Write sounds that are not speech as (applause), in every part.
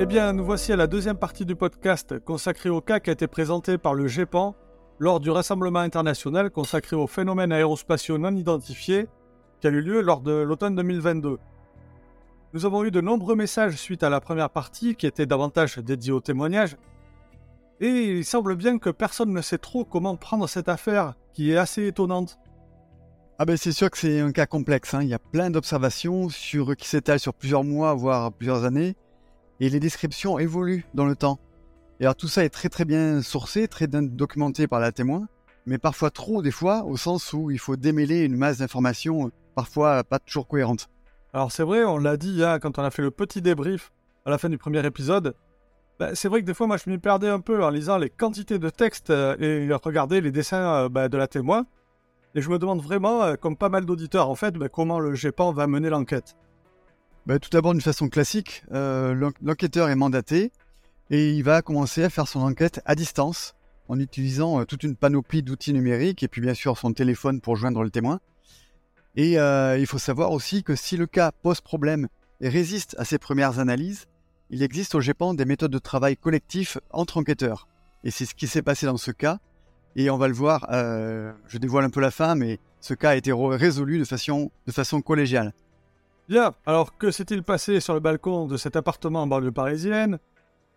Eh bien, nous voici à la deuxième partie du podcast consacré au cas qui a été présenté par le GEPAN lors du rassemblement international consacré aux phénomènes aérospatiaux non identifiés qui a eu lieu lors de l'automne 2022. Nous avons eu de nombreux messages suite à la première partie qui était davantage dédiée aux témoignages. Et il semble bien que personne ne sait trop comment prendre cette affaire qui est assez étonnante. Ah ben c'est sûr que c'est un cas complexe, hein. il y a plein d'observations sur, qui s'étalent sur plusieurs mois, voire plusieurs années et les descriptions évoluent dans le temps. Et alors tout ça est très très bien sourcé, très bien documenté par la témoin, mais parfois trop des fois, au sens où il faut démêler une masse d'informations parfois pas toujours cohérentes. Alors c'est vrai, on l'a dit hein, quand on a fait le petit débrief à la fin du premier épisode, bah, c'est vrai que des fois moi je m'y perdais un peu en lisant les quantités de textes euh, et regarder les dessins euh, bah, de la témoin. Et je me demande vraiment, euh, comme pas mal d'auditeurs en fait, bah, comment le GEPAN va mener l'enquête. Bah, tout d'abord, d'une façon classique, euh, l'enquêteur est mandaté et il va commencer à faire son enquête à distance en utilisant euh, toute une panoplie d'outils numériques et puis bien sûr son téléphone pour joindre le témoin. Et euh, il faut savoir aussi que si le cas pose problème et résiste à ses premières analyses, il existe au GEPAN des méthodes de travail collectif entre enquêteurs. Et c'est ce qui s'est passé dans ce cas. Et on va le voir, je dévoile un peu la fin, mais ce cas a été résolu de façon, de façon collégiale. Bien, alors que s'est-il passé sur le balcon de cet appartement en banlieue parisienne?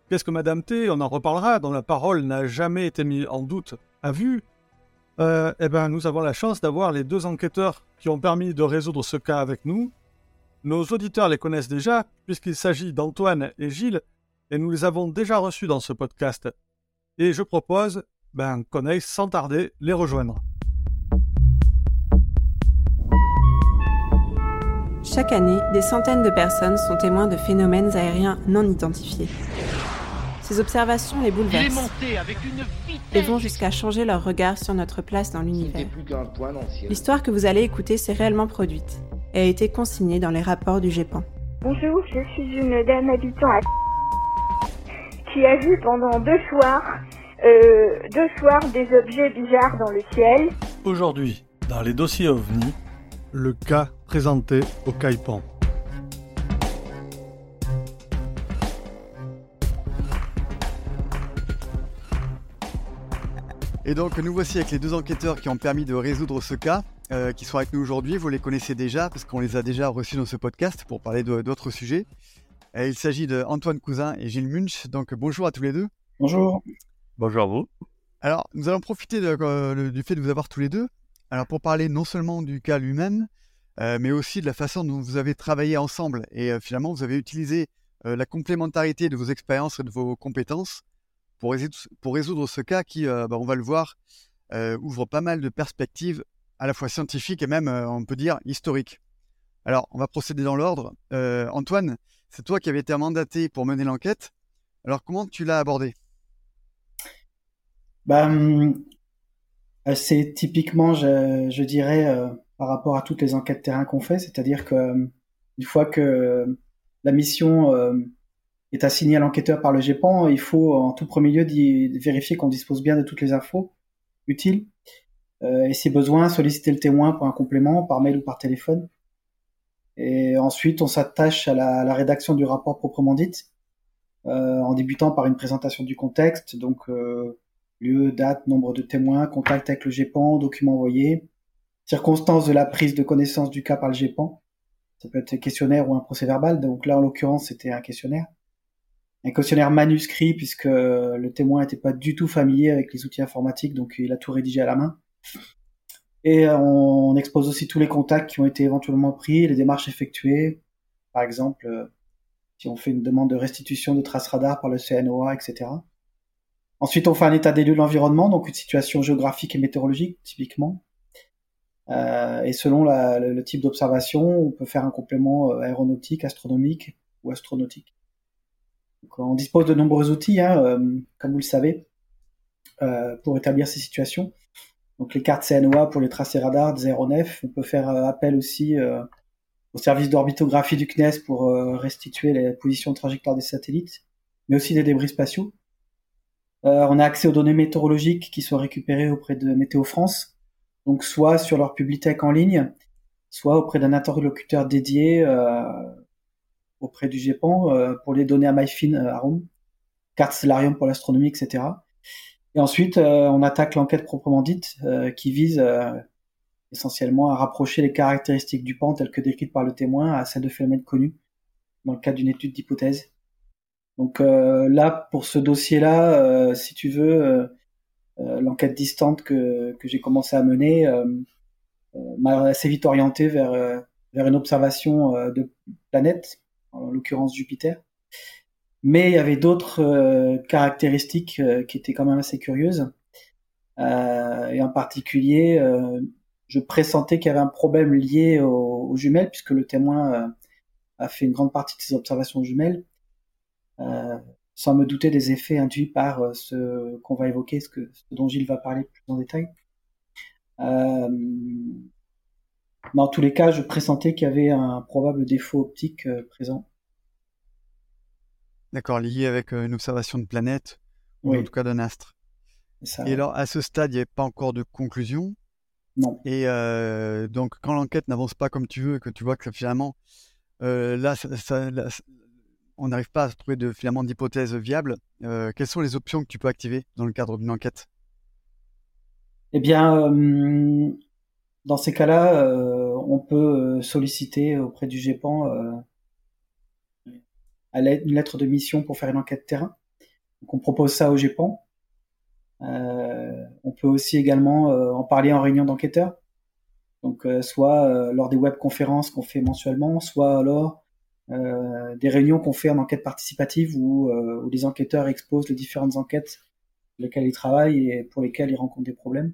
Qu'est-ce que Madame T, on en reparlera, dont la parole n'a jamais été mise en doute, a vu? Euh, Eh bien, nous avons la chance d'avoir les deux enquêteurs qui ont permis de résoudre ce cas avec nous. Nos auditeurs les connaissent déjà, puisqu'il s'agit d'Antoine et Gilles, et nous les avons déjà reçus dans ce podcast. Et je propose ben, qu'on aille sans tarder les rejoindre. Chaque année, des centaines de personnes sont témoins de phénomènes aériens non identifiés. Ces observations les bouleversent et vont jusqu'à changer leur regard sur notre place dans l'univers. L'histoire que vous allez écouter s'est réellement produite et a été consignée dans les rapports du GEPAN. Bonjour, je suis une dame habitant à qui a vu pendant deux soirs, euh, deux soirs des objets bizarres dans le ciel. Aujourd'hui, dans les dossiers OVNI, le cas présenté au CAIPAN. Et donc nous voici avec les deux enquêteurs qui ont permis de résoudre ce cas, euh, qui sont avec nous aujourd'hui. Vous les connaissez déjà parce qu'on les a déjà reçus dans ce podcast pour parler d'autres sujets. Euh, il s'agit de Antoine Cousin et Gilles Munch. Donc bonjour à tous les deux. Bonjour. Bonjour à vous. Alors nous allons profiter euh, du fait de vous avoir tous les deux alors pour parler non seulement du cas lui-même, euh, mais aussi de la façon dont vous avez travaillé ensemble et euh, finalement vous avez utilisé euh, la complémentarité de vos expériences et de vos compétences pour résoudre, ce cas qui, bah, on va le voir, ouvre pas mal de perspectives à la fois scientifiques et même, on peut dire, historiques. Alors, on va procéder dans l'ordre. Antoine, c'est toi qui avais été mandaté pour mener l'enquête. Alors, comment tu l'as abordé? Hum, c'est typiquement, je, je dirais, euh, par rapport à toutes les enquêtes terrain qu'on fait, c'est-à-dire que euh, une fois que la mission euh, est assignée à l'enquêteur par le GEPAN, il faut en tout premier lieu vérifier qu'on dispose bien de toutes les infos utiles et si besoin solliciter le témoin pour un complément par mail ou par téléphone. Et ensuite, on s'attache à la, à la, rédaction du rapport proprement dit, en débutant par une présentation du contexte, donc lieu, date, nombre de témoins, contact avec le GEPAN, documents envoyés, circonstances de la prise de connaissance du cas par le GEPAN. Ça peut être un questionnaire ou un procès verbal. Donc là, en l'occurrence, c'était un questionnaire. Un questionnaire manuscrit puisque le témoin n'était pas du tout familier avec les outils informatiques, donc il a tout rédigé à la main. Et on expose aussi tous les contacts qui ont été éventuellement pris, les démarches effectuées. Par exemple, euh, si on fait une demande de restitution de traces radar par le CNOA, etc. Ensuite, on fait un état des lieux de l'environnement, donc une situation géographique et météorologique, typiquement. Euh, et selon le, type d'observation, on peut faire un complément euh, aéronautique, astronomique ou astronautique. On dispose de nombreux outils, hein, euh, comme vous le savez, pour établir ces situations. Donc les cartes CNOA pour les tracés radars des aéronefs. On peut faire appel aussi au service d'orbitographie du CNES pour restituer les positions de trajectoire des satellites, mais aussi des débris spatiaux. Euh, on a accès aux données météorologiques qui sont récupérées auprès de Météo France, donc soit sur leur publitech en ligne, soit auprès d'un interlocuteur dédié euh, auprès du GEPAN pour les donner à MyFin à Rome, carte Stellarium pour l'astronomie, etc. Et ensuite, on attaque l'enquête proprement dite, qui vise essentiellement à rapprocher les caractéristiques du pan telles que décrites par le témoin à celles de phénomènes connus dans le cadre d'une étude d'hypothèse. Donc euh, là, pour ce dossier-là, euh, si tu veux, euh, l'enquête distante que, que j'ai commencé à mener m'a assez vite orienté vers, vers une observation de planètes, en l'occurrence Jupiter. Mais il y avait d'autres caractéristiques qui étaient quand même assez curieuses. et en particulier, je pressentais qu'il y avait un problème lié aux, jumelles, puisque le témoin a fait une grande partie de ses observations jumelles. Euh, sans me douter des effets induits par euh, ce qu'on va évoquer, ce, que, dont Gilles va parler plus en détail. Euh, mais en tous les cas, je pressentais qu'il y avait un probable défaut optique présent. D'accord, lié avec une observation de planète, ou en tout cas d'un astre. Et alors, à ce stade, il n'y avait pas encore de conclusion. Non. Et donc, quand l'enquête n'avance pas comme tu veux, que tu vois que finalement, là, ça, on n'arrive pas à trouver de filament d'hypothèse viable, euh, quelles sont les options que tu peux activer dans le cadre d'une enquête? Eh bien, euh, dans ces cas-là, euh, on peut solliciter auprès du GEPAN une lettre de mission pour faire une enquête terrain. Donc on propose ça au GEPAN. on peut aussi également en parler en réunion d'enquêteurs. Donc soit lors des webconférences qu'on fait mensuellement, soit alors euh, des réunions qu'on fait en enquête participative où, euh, où, les enquêteurs exposent les différentes enquêtes lesquelles ils travaillent et pour lesquelles ils rencontrent des problèmes.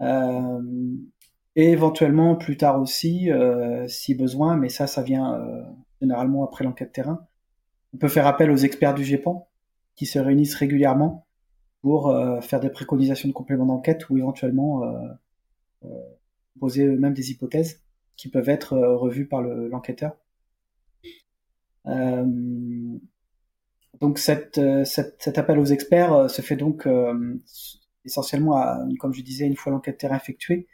Euh, et éventuellement plus tard aussi, si besoin, mais ça, ça vient généralement après l'enquête terrain. On peut faire appel aux experts du GEPAN qui se réunissent régulièrement pour faire des préconisations de compléments d'enquête ou éventuellement poser eux-mêmes des hypothèses qui peuvent être revues par l'enquêteur. Euh, donc cette, euh, cette, cet appel aux experts euh, se fait donc essentiellement, à, comme je disais, une fois l'enquête terrain effectuée.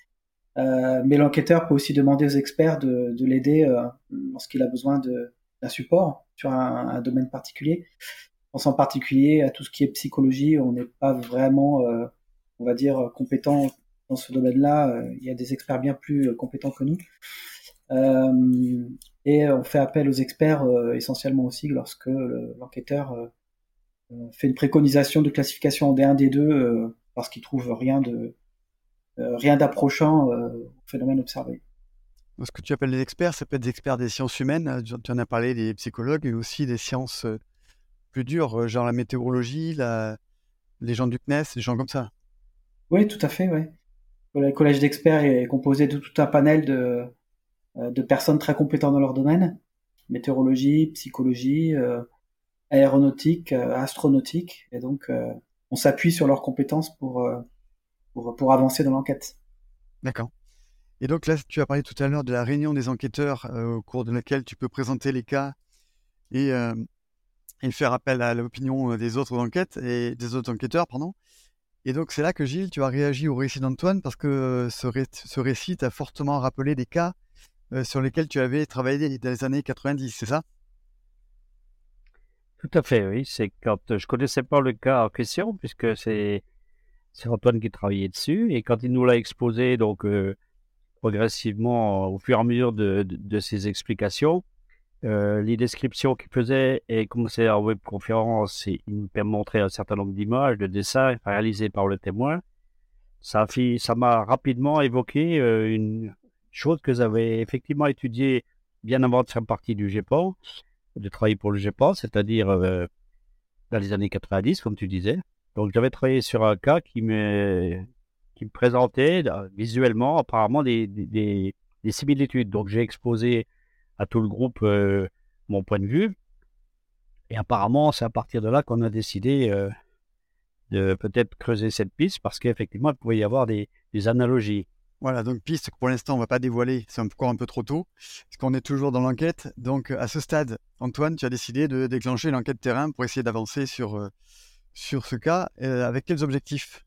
Euh, mais l'enquêteur peut aussi demander aux experts de, de l'aider euh, lorsqu'il a besoin d'un support sur un, un, domaine particulier. Je pense en particulier à tout ce qui est psychologie. On n'est pas vraiment, euh, on va dire, compétent dans ce domaine-là. Il y a des experts bien plus compétents que nous. Et on fait appel aux experts euh, essentiellement aussi lorsque l'enquêteur euh, euh, fait une préconisation de classification en D1, D2 parce qu'il trouve rien de rien d'approchant au phénomène observé. Ce que tu appelles les experts, ça peut être des experts des sciences humaines, tu en as parlé, des psychologues, mais aussi des sciences plus dures, genre la météorologie, la... les gens du CNES, des gens comme ça. Oui, tout à fait, oui. Le collège d'experts est composé de tout un panel de, euh, de personnes très compétentes dans leur domaine, météorologie, psychologie, euh, aéronautique, euh, astronautique, et donc on s'appuie sur leurs compétences pour, pour, pour avancer dans l'enquête. D'accord. Et donc là, tu as parlé tout à l'heure de la réunion des enquêteurs au cours de laquelle tu peux présenter les cas et, et faire appel à l'opinion des autres enquêtes et des autres enquêteurs, pardon. Et donc c'est là que Gilles, tu as réagi au récit d'Antoine parce que ce, ce récit t'a fortement rappelé des cas euh, sur lesquels tu avais travaillé dans les années 90, c'est ça? Tout à fait, oui. C'est quand je connaissais pas le cas en question, puisque c'est c'est Antoine qui travaillait dessus, et quand il nous l'a exposé, donc euh, progressivement, au fur et à mesure de, de, ses explications, euh, les descriptions qu'il faisait et commençait en webconférence, il nous montrait un certain nombre d'images, de dessins réalisés par le témoin. Ça m'a rapidement évoqué une, chose que j'avais effectivement étudiée bien avant de faire partie du GEPAN, de travailler pour le GEPAN, c'est-à-dire euh, dans les années 90, comme tu disais. Donc j'avais travaillé sur un cas qui me, qui présentait euh, visuellement apparemment des, des, des, similitudes. Donc j'ai exposé à tout le groupe euh, mon point de vue. Et apparemment, c'est à partir de là qu'on a décidé de peut-être creuser cette piste parce qu'effectivement, il pouvait y avoir des analogies. Voilà, donc piste que pour l'instant on ne va pas dévoiler, c'est encore un peu trop tôt, parce qu'on est toujours dans l'enquête. Donc à ce stade, Antoine, tu as décidé de déclencher l'enquête terrain pour essayer d'avancer sur, euh, ce cas. Euh, avec quels objectifs?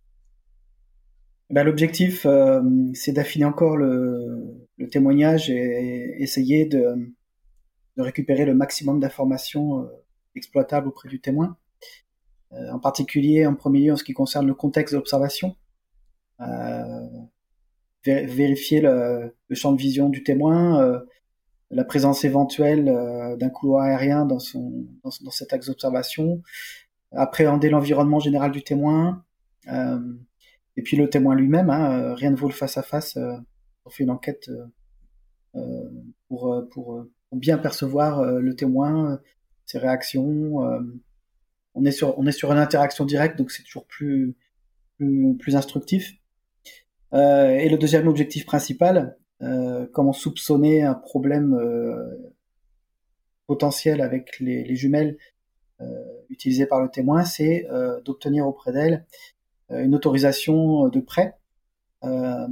Bah, L'objectif, euh, c'est d'affiner encore le, témoignage et, essayer de, de récupérer le maximum d'informations exploitables auprès du témoin. en particulier, en premier lieu, en ce qui concerne le contexte de l'observation, vérifier le, champ de vision du témoin, la présence éventuelle d'un couloir aérien dans, son, dans, dans cet axe d'observation, appréhender l'environnement général du témoin, euh, et puis le témoin lui-même, hein, euh, rien ne vaut le face-à-face. Euh, on fait une enquête pour, pour, bien percevoir le témoin, ses réactions. on, est sur, on est sur une interaction directe, donc c'est toujours plus, plus, instructif. Et le deuxième objectif principal, comment soupçonner un problème potentiel avec les, les jumelles utilisées par le témoin, c'est d'obtenir auprès d'elle euh, une autorisation de prêt euh,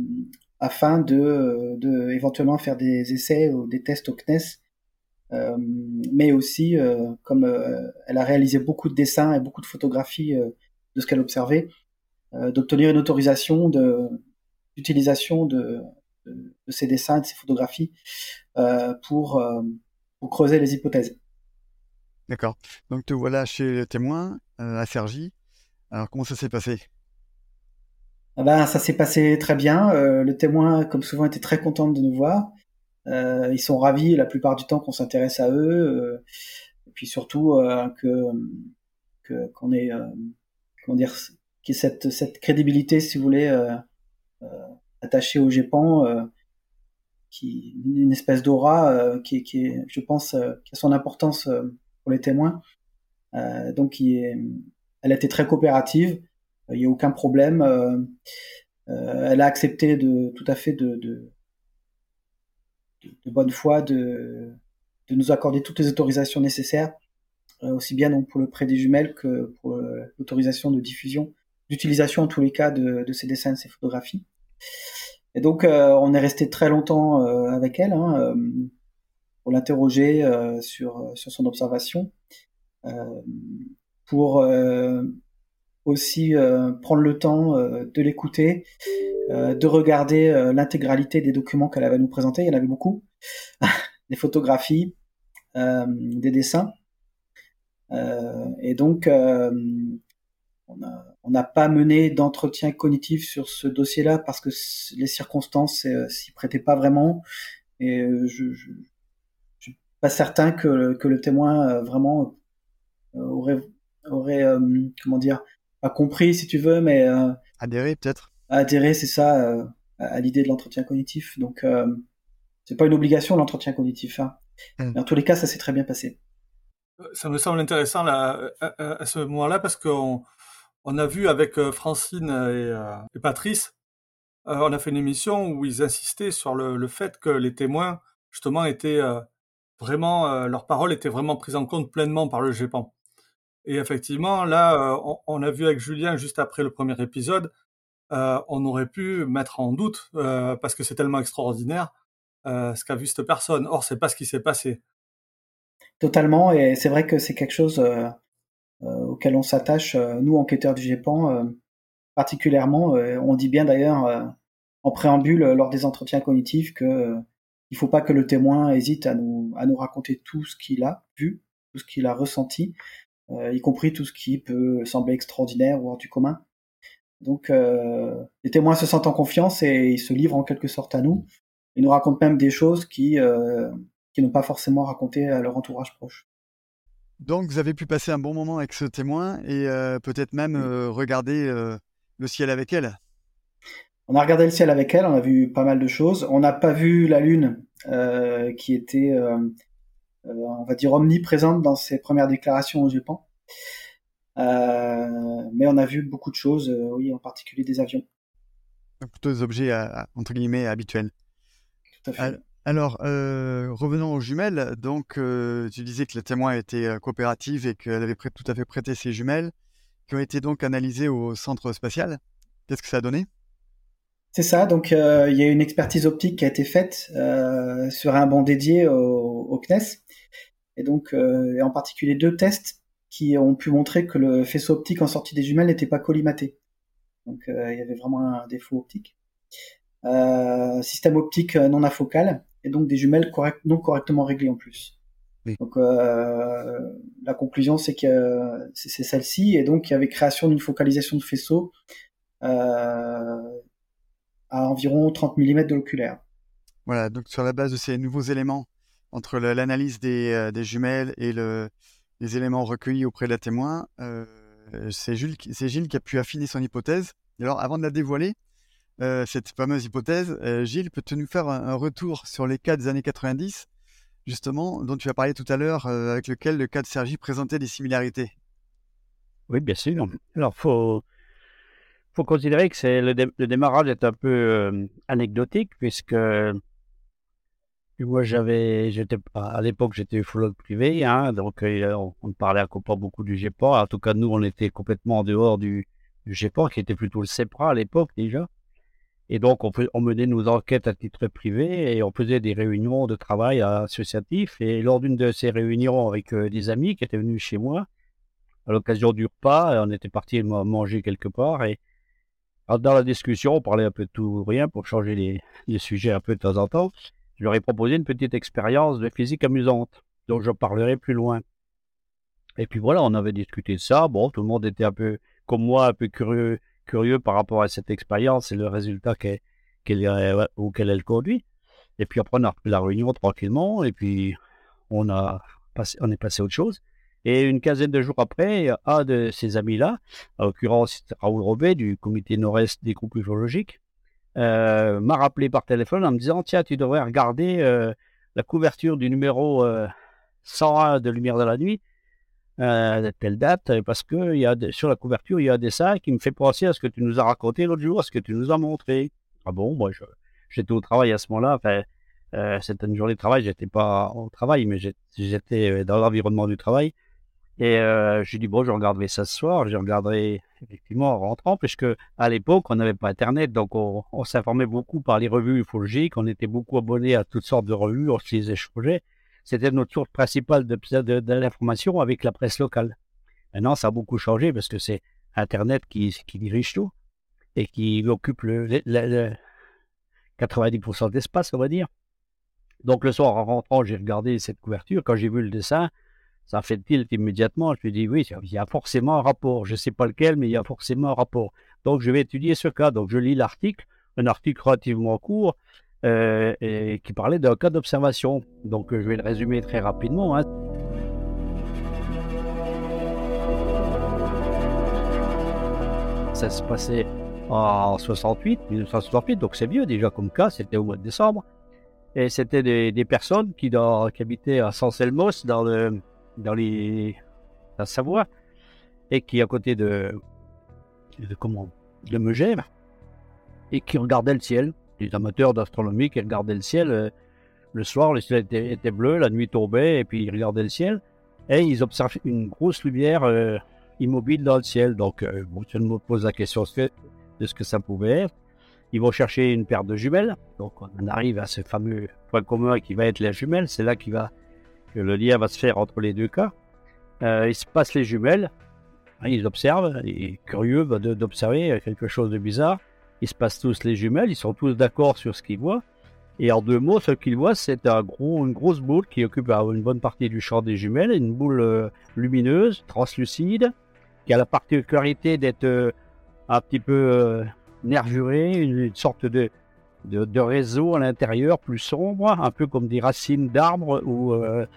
afin de, de, éventuellement faire des essais ou des tests au CNES, euh, mais aussi, comme elle a réalisé beaucoup de dessins et beaucoup de photographies de ce qu'elle observait, d'obtenir une autorisation de d'utilisation de, de, ces dessins de ces photographies pour, pour creuser les hypothèses. D'accord. Donc te voilà chez le témoin à Sergi. Alors comment ça s'est passé? Ah ben, ça s'est passé très bien. Euh, le témoin, comme souvent, était très content de nous voir. Euh, ils sont ravis la plupart du temps qu'on s'intéresse à eux. Euh, et puis surtout que que qu'on ait comment dire qu'il y ait cette cette crédibilité, si vous voulez, attachée au GEPAN, qui une espèce d'aura qui, qui est, je pense, qui a son importance pour les témoins. donc, elle a été très coopérative il n'y a aucun problème. Euh, euh, elle a accepté de tout à fait de, bonne foi de, nous accorder toutes les autorisations nécessaires, euh, aussi bien pour le prêt des jumelles que pour l'autorisation de diffusion, d'utilisation en tous les cas de, de ces dessins, de ces photographies. Et donc on est resté très longtemps avec elle hein, pour l'interroger sur sur son observation, pour aussi euh, prendre le temps euh, de l'écouter, euh, de regarder l'intégralité des documents qu'elle avait nous présenter. Il y en avait beaucoup, (laughs) des photographies, des dessins. et donc, on n'a pas mené d'entretien cognitif sur ce dossier-là parce que les circonstances s'y prêtaient pas vraiment. Et je, je, je suis pas certain que, que le témoin vraiment aurait, aurait comment dire, a compris, si tu veux, mais euh, adhérer peut-être. Adhérer, c'est ça, euh, à, l'idée de l'entretien cognitif. Donc, euh, c'est pas une obligation l'entretien cognitif. Hein. Mais en tous les cas, ça s'est très bien passé. Ça me semble intéressant là, à, ce moment-là parce qu'on on a vu avec Francine et, Patrice, on a fait une émission où ils insistaient sur le, fait que les témoins justement étaient vraiment, leurs paroles étaient vraiment prises en compte pleinement par le GEPAN. Et effectivement, là, euh, on, a vu avec Julien juste après le premier épisode, euh, on aurait pu mettre en doute euh, parce que c'est tellement extraordinaire ce qu'a vu cette personne. Or, c'est pas ce qui s'est passé. Totalement, et c'est vrai que c'est quelque chose auquel on s'attache, nous enquêteurs du GEPAN, particulièrement. on dit bien d'ailleurs en préambule lors des entretiens cognitifs que il faut pas que le témoin hésite à nous à nous raconter tout ce qu'il a vu, tout ce qu'il a ressenti, euh, y compris tout ce qui peut sembler extraordinaire ou hors du commun. Donc euh, les témoins se sentent en confiance et ils se livrent en quelque sorte à nous. Ils nous racontent même des choses qui, euh, qui n'ont pas forcément raconté à leur entourage proche. Donc vous avez pu passer un bon moment avec ce témoin et peut-être même regarder le ciel avec elle. On a regardé le ciel avec elle, on a vu pas mal de choses. On n'a pas vu la lune qui était euh, on va dire omniprésente dans ses premières déclarations au Japon. Euh, mais on a vu beaucoup de choses, euh, oui, en particulier des avions. Plutôt des objets entre guillemets habituels. Tout à fait. Alors, revenons aux jumelles. Donc, tu disais que le témoin était coopérative et qu'elle avait tout à fait prêté ses jumelles, qui ont été donc analysées au centre spatial. Qu'est-ce que ça a donné? C'est ça, donc euh, il y a une expertise optique qui a été faite euh, sur un banc dédié au, CNES, et donc euh, en particulier deux tests qui ont pu montrer que le faisceau optique en sortie des jumelles n'était pas collimaté. Donc il y avait vraiment un défaut optique. système optique non afocal, et donc des jumelles non correctement réglées en plus. Donc la conclusion, c'est que c'est celle-ci, et donc il y avait création d'une focalisation de faisceau à environ 30 mm de l'oculaire. Voilà, donc sur la base de ces nouveaux éléments, entre l'analyse des, des, jumelles et le, les éléments recueillis auprès de la témoin, euh, c'est Gilles, Gilles, qui a pu affiner son hypothèse. alors, avant de la dévoiler, euh, cette fameuse hypothèse, euh, Gilles, peux-tu nous faire un, retour sur les cas des années 90, justement, dont tu as parlé tout à l'heure, avec lequel le cas de Sergi présentait des similarités? Oui, bien sûr. Alors, il faut, considérer que le, le, démarrage est un peu anecdotique, puisque moi, j'avais, j'étais à l'époque, j'étais ufologue privé, hein, donc euh, on, ne parlait pas beaucoup du GEPOR. En tout cas, nous, on était complètement en dehors du, du GEPOR, qui était plutôt le CEPRA à l'époque déjà. Et donc, on, menait nos enquêtes à titre privé et on faisait des réunions de travail associatif. Et lors d'une de ces réunions avec euh, des amis qui étaient venus chez moi, à l'occasion du repas, on était parti manger quelque part. Et dans la discussion, on parlait un peu de tout rien pour changer les, les sujets un peu de temps en temps je leur ai proposé une petite expérience de physique amusante, dont je parlerai plus loin. Et puis voilà, on avait discuté de ça. Bon, tout le monde était un peu, comme moi, un peu curieux, curieux par rapport à cette expérience et le résultat qu'elle, qu'elle, auquel elle conduit. Et puis après, on a repris la réunion tranquillement, et puis on, a on est passé à autre chose. Et une quinzaine de jours après, un de ces amis-là, en l'occurrence Raoul Robet du comité nord-est des groupes ufologiques, euh, m'a rappelé par téléphone en me disant Tiens, tu devrais regarder euh, la couverture du numéro 101 euh, de Lumière de la Nuit, de telle date, parce que y a sur la couverture, il y a des dessin qui me fait penser à ce que tu nous as raconté l'autre jour, à ce que tu nous as montré. Ah bon, moi, j'étais au travail à ce moment-là. Enfin, c'était une journée de travail, j'étais pas au travail, mais j'étais dans l'environnement du travail. Et euh, j'ai dit, bon, je regarderai ça ce soir, je regarderai effectivement en rentrant, puisque à l'époque, on n'avait pas Internet, donc on, s'informait beaucoup par les revues ufologiques, on était beaucoup abonnés à toutes sortes de revues, on se les échangeait. C'était notre source principale de, l'information avec la presse locale. Maintenant, ça a beaucoup changé parce que c'est Internet qui, dirige tout et qui occupe le 90% d'espace, on va dire. Donc le soir, en rentrant, j'ai regardé cette couverture. Quand j'ai vu le dessin, ça fait tilt immédiatement. Je me dis, oui, il y a forcément un rapport. Je ne sais pas lequel, mais il y a forcément un rapport. Donc, je vais étudier ce cas. Donc, je lis l'article, un article relativement court, euh, et qui parlait d'un cas d'observation. Donc, je vais le résumer très rapidement. Hein. Ça se passait en 68, 1968, donc c'est vieux déjà comme cas, c'était au mois de décembre. Et c'était des, personnes qui, dans, habitaient à Sanselmos, dans le, dans les, la Savoie, et qui à côté de, de comment, de Megève, et qui regardait le ciel. Les amateurs d'astronomie qui regardaient le ciel. Euh, le soir, le ciel était, bleu, la nuit tombait, et puis ils regardaient le ciel, et ils observaient une grosse lumière euh, immobile dans le ciel. Donc, euh, bon, je me pose la question de ce que ça pouvait être. Ils vont chercher une paire de jumelles. Donc, on arrive à ce fameux point commun qui va être la jumelle. C'est là va le lien va se faire entre les deux cas. Euh, ils se passent les jumelles, ils observent, et curieux d'observer quelque chose de bizarre. Ils se passent tous les jumelles, ils sont tous d'accord sur ce qu'ils voient. Et en deux mots, ce qu'ils voient, c'est une grosse boule qui occupe euh, une bonne partie du champ des jumelles, une boule euh, lumineuse, translucide, qui a la particularité d'être un petit peu nervurée, une sorte de, réseaux à l'intérieur plus sombre, un peu comme des racines d'arbres ou euh,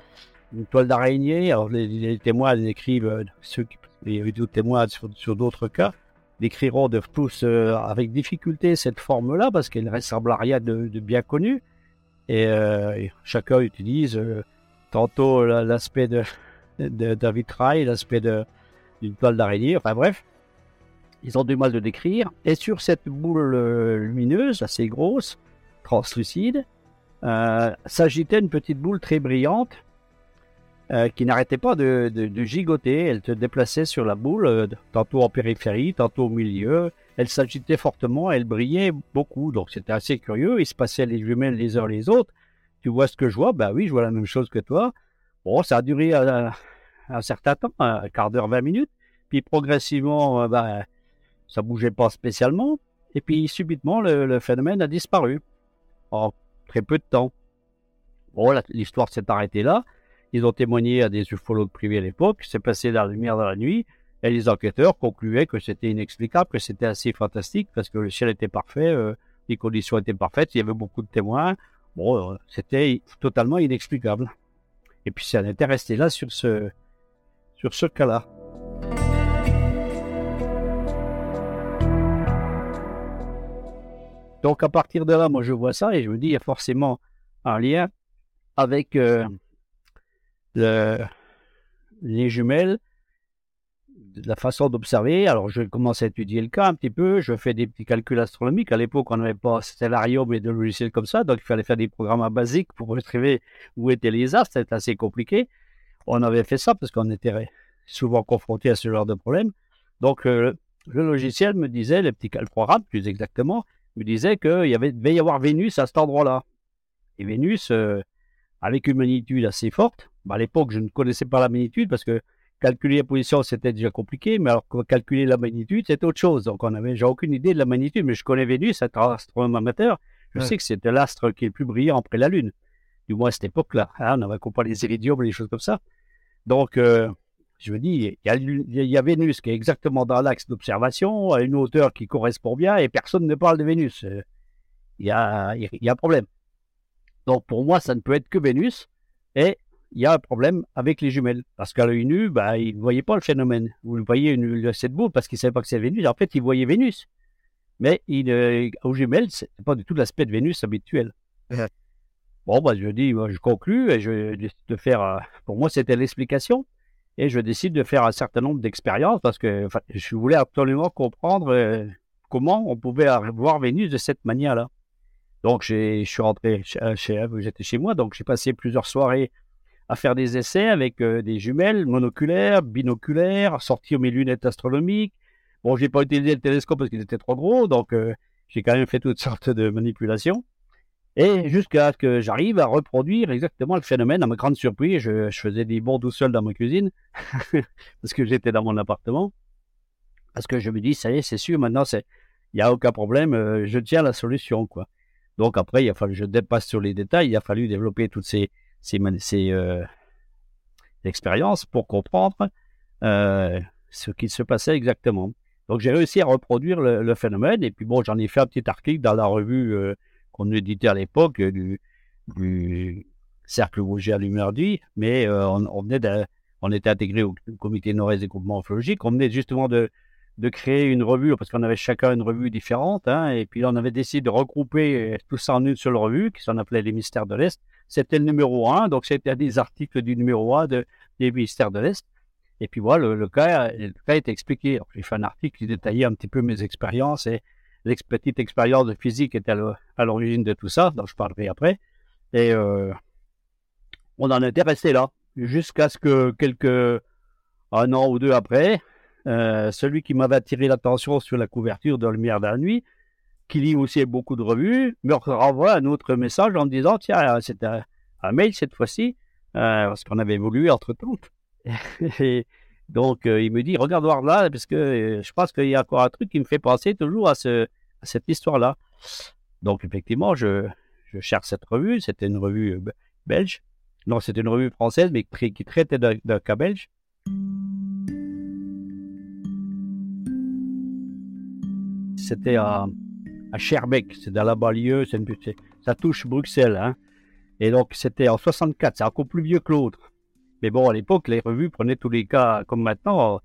une toile d'araignée. Alors les, témoins décrivent, euh, ceux qui, les témoins sur, d'autres cas, décriront de tous euh, avec difficulté cette forme-là parce qu'elle ne ressemble à rien de, bien connu. Et, chacun utilise tantôt l'aspect d'un de, de, vitrail, l'aspect d'une toile d'araignée, enfin bref ils ont du mal de décrire. Et sur cette boule euh, lumineuse, assez grosse, translucide, euh, s'agitait une petite boule très brillante euh, qui n'arrêtait pas de, gigoter. Elle se déplaçait sur la boule, tantôt en périphérie, tantôt au milieu. Elle s'agitait fortement, elle brillait beaucoup. Donc c'était assez curieux. Il se passait les jumelles les uns les autres. Tu vois ce que je vois? Ben oui, je vois la même chose que toi. Bon, ça a duré un, certain temps, un quart d'heure, vingt minutes. Puis progressivement, ben, ça bougeait pas spécialement. Et puis subitement, le, phénomène a disparu en très peu de temps. Bon, l'histoire s'est arrêtée là. Ils ont témoigné à des ufologues privés à l'époque. C'est passé dans la lumière dans la nuit. Et les enquêteurs concluaient que c'était inexplicable, que c'était assez fantastique parce que le ciel était parfait, euh, les conditions étaient parfaites, il y avait beaucoup de témoins. Bon, euh, c'était totalement inexplicable. Et puis ça était resté là sur ce, sur ce cas-là. Donc à partir de là, moi je vois ça et je me dis il y a forcément un lien avec euh, les jumelles, la façon d'observer. Alors je commence à étudier le cas un petit peu, je fais des petits calculs astronomiques. À l'époque, on n'avait pas Stellarium et de logiciels comme ça, donc il fallait faire des programmes basiques pour retrouver où étaient les astres. C'était assez compliqué. On avait fait ça parce qu'on était souvent confronté à ce genre de problème. Donc euh, le logiciel me disait, le petit programme plus exactement, me disait qu'il y avait, devait y avoir Vénus à cet endroit-là. Et Vénus, euh, avec une magnitude assez forte, bah, à l'époque, je ne connaissais pas la magnitude parce que calculer la position, c'était déjà compliqué, mais alors calculer la magnitude, c'était autre chose. Donc, on avait, j'ai aucune idée de la magnitude, mais je connais Vénus, un astronome amateur. Je sais que c'était l'astre qui est le plus brillant après la Lune. Du moins à cette époque-là. Hein, on n'avait pas les iridiums, les choses comme ça. Donc, euh, je me dis, il y, a, Vénus qui est exactement dans l'axe d'observation, à une hauteur qui correspond bien, et personne ne parle de Vénus. Euh, il y a, il y a un problème. Donc pour moi, ça ne peut être que Vénus, et il y a un problème avec les jumelles. Parce qu'à l'œil nu, bah, ils ne voyaient pas le phénomène. Vous le voyez, une, cette boule, parce qu'ils ne savaient pas que c'est Vénus. En fait, ils voyaient Vénus. Mais il, euh, aux jumelles, ce n'est pas du tout l'aspect de Vénus habituel. Bon, bah, je dis, moi, je conclus, et je décide de faire, euh, pour moi, c'était l'explication et je décide de faire un certain nombre d'expériences parce que je voulais absolument comprendre euh, comment on pouvait voir Vénus de cette manière-là. Donc je suis rentré chez, chez j'étais chez moi, donc j'ai passé plusieurs soirées à faire des essais avec euh, des jumelles monoculaires, binoculaires, sortir mes lunettes astronomiques. Bon, j'ai pas utilisé le télescope parce qu'il était trop gros, donc euh, j'ai quand même fait toutes (laughs) sortes de manipulations. Et jusqu'à ce que j'arrive à reproduire exactement le phénomène, à ma grande surprise, je, faisais des bons tout seul dans ma cuisine, (laughs) parce que j'étais dans mon appartement. Parce que je me dis, ça y est, c'est sûr, maintenant, il n'y a aucun problème, euh, je tiens la solution, quoi. Donc après, il a fallu, je dépasse sur les détails, il a fallu développer toutes ces, ces, euh, expériences pour comprendre euh, ce qui se passait exactement. Donc j'ai réussi à reproduire le, phénomène, et puis bon, j'en ai fait un petit article dans la revue qu'on éditait à l'époque euh, du, Cercle Vosgien à Lumerdy, mais euh, on, on, venait était intégré au comité nord-est des groupements ufologiques. On venait justement de, de créer une revue, parce qu'on avait chacun une revue différente, hein, et puis on avait décidé de regrouper euh, tout ça en une seule revue, qui s'en appelait Les Mystères de l'Est. C'était le numéro 1, donc c'était des articles du numéro 1 de, des Mystères de l'Est. Et puis voilà, le, cas, le cas expliqué. J'ai fait un article qui détaillait un petit peu mes expériences et petite expérience de physique était à l'origine de tout ça, dont je parlerai après. Et euh, on en était resté là, jusqu'à ce que quelques un an ou deux après, euh, celui qui m'avait attiré l'attention sur la couverture de Lumière de la nuit, qui lit aussi beaucoup de revues, me renvoie un autre message en disant tiens, c'est un, mail cette fois-ci, euh, parce qu'on avait évolué entre temps. (laughs) et donc il me dit regarde voir là, parce que je pense qu'il y a encore un truc qui me fait penser toujours à ce, cette histoire-là. Donc, effectivement, je, je cherche cette revue. C'était une revue euh, belge. Non, c'était une revue française, mais qui, traitait d'un cas belge. C'était à, à Scherbeck, c'est dans la banlieue, ça touche Bruxelles. Hein. Et donc, c'était en 64, c'est encore plus vieux que l'autre. Mais bon, à l'époque, les revues prenaient tous les cas, comme maintenant,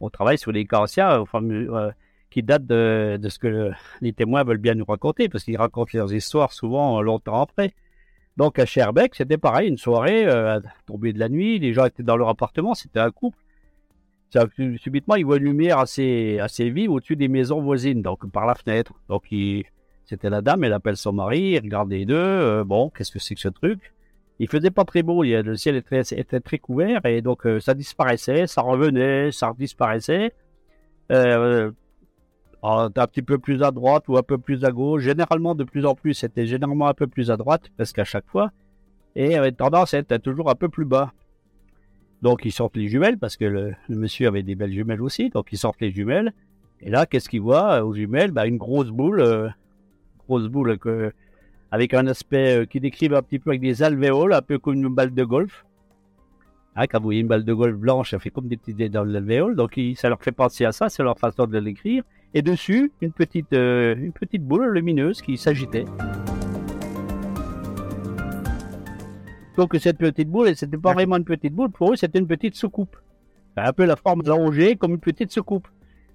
on, travaille sur les cas anciens, euh, qui date de, ce que les témoins veulent bien nous raconter, parce qu'ils racontent leurs histoires souvent longtemps après. Donc à Scherbeck, c'était pareil, une soirée, euh, tombée de la nuit, les gens étaient dans leur appartement, c'était un couple. Subitement, ils voient une lumière assez, assez vive au-dessus des maisons voisines, donc par la fenêtre. Donc c'était la dame, elle appelle son mari, il regarde les deux, euh, bon, qu'est-ce que c'est que ce truc? Il faisait pas très beau, le ciel était, était très couvert, et donc euh, ça disparaissait, ça revenait, ça disparaissait. Euh, un petit peu plus à droite ou un peu plus à gauche. Généralement, de plus en plus, c'était généralement un peu plus à droite, parce qu'à chaque fois. Et avait tendance à être toujours un peu plus bas. Donc, ils sortent les jumelles, parce que le, monsieur avait des belles jumelles aussi. Donc, ils sortent les jumelles. Et là, qu'est-ce qu'ils voient aux jumelles? Bah, Une grosse boule, euh, grosse boule avec un aspect euh, qui décrivent un petit peu avec des alvéoles, un peu comme une balle de golf. Hein, quand vous voyez une balle de golf blanche, ça fait comme des petits dés dans l'alvéole. Donc ça leur fait penser à ça, c'est leur façon de l'écrire. Et dessus, une petite, euh, une petite boule lumineuse qui s'agitait. Donc cette petite boule, c'était pas vraiment une petite boule, pour eux c'était une petite soucoupe. Un peu la forme allongée comme une petite soucoupe.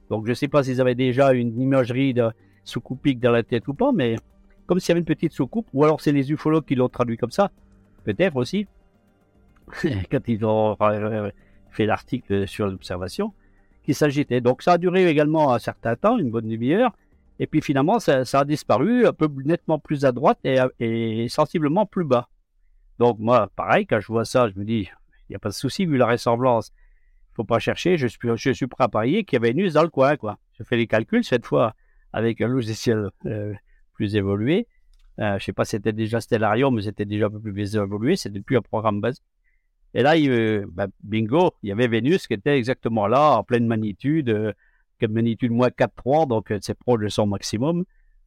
Donc je ne sais pas s'ils avaient déjà une imagerie de soucoupique dans la tête ou pas, mais comme s'il y avait une petite soucoupe, ou alors c'est les ufologues qui l'ont traduit comme ça, peut-être aussi, (laughs) quand ils ont fait l'article sur l'observation, qui s'agitait. Donc ça a duré également un certain temps, une bonne demi-heure, et puis finalement ça, a disparu un peu nettement plus à droite et, et sensiblement plus bas. Donc moi, pareil, quand je vois ça, je me dis, il n'y a pas de souci vu la ressemblance. Il faut pas chercher, je suis, prêt à parier qu'il y avait use dans le coin. Je fais les calculs cette fois avec un logiciel euh, plus évolué. Euh, je sais pas si c'était déjà Stellarium, mais c'était déjà un peu plus évolué. C'était plus un programme base. Et là, il, ben, bingo, il y avait Vénus qui était exactement là, en pleine magnitude, euh, magnitude moins 4,3, donc euh, c'est proche de son maximum.